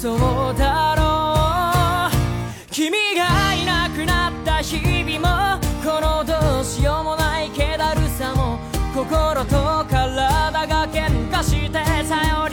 そうだろう。君がいなくなった日々もこのどうしようもない気だるさも心と体が喧嘩してさよ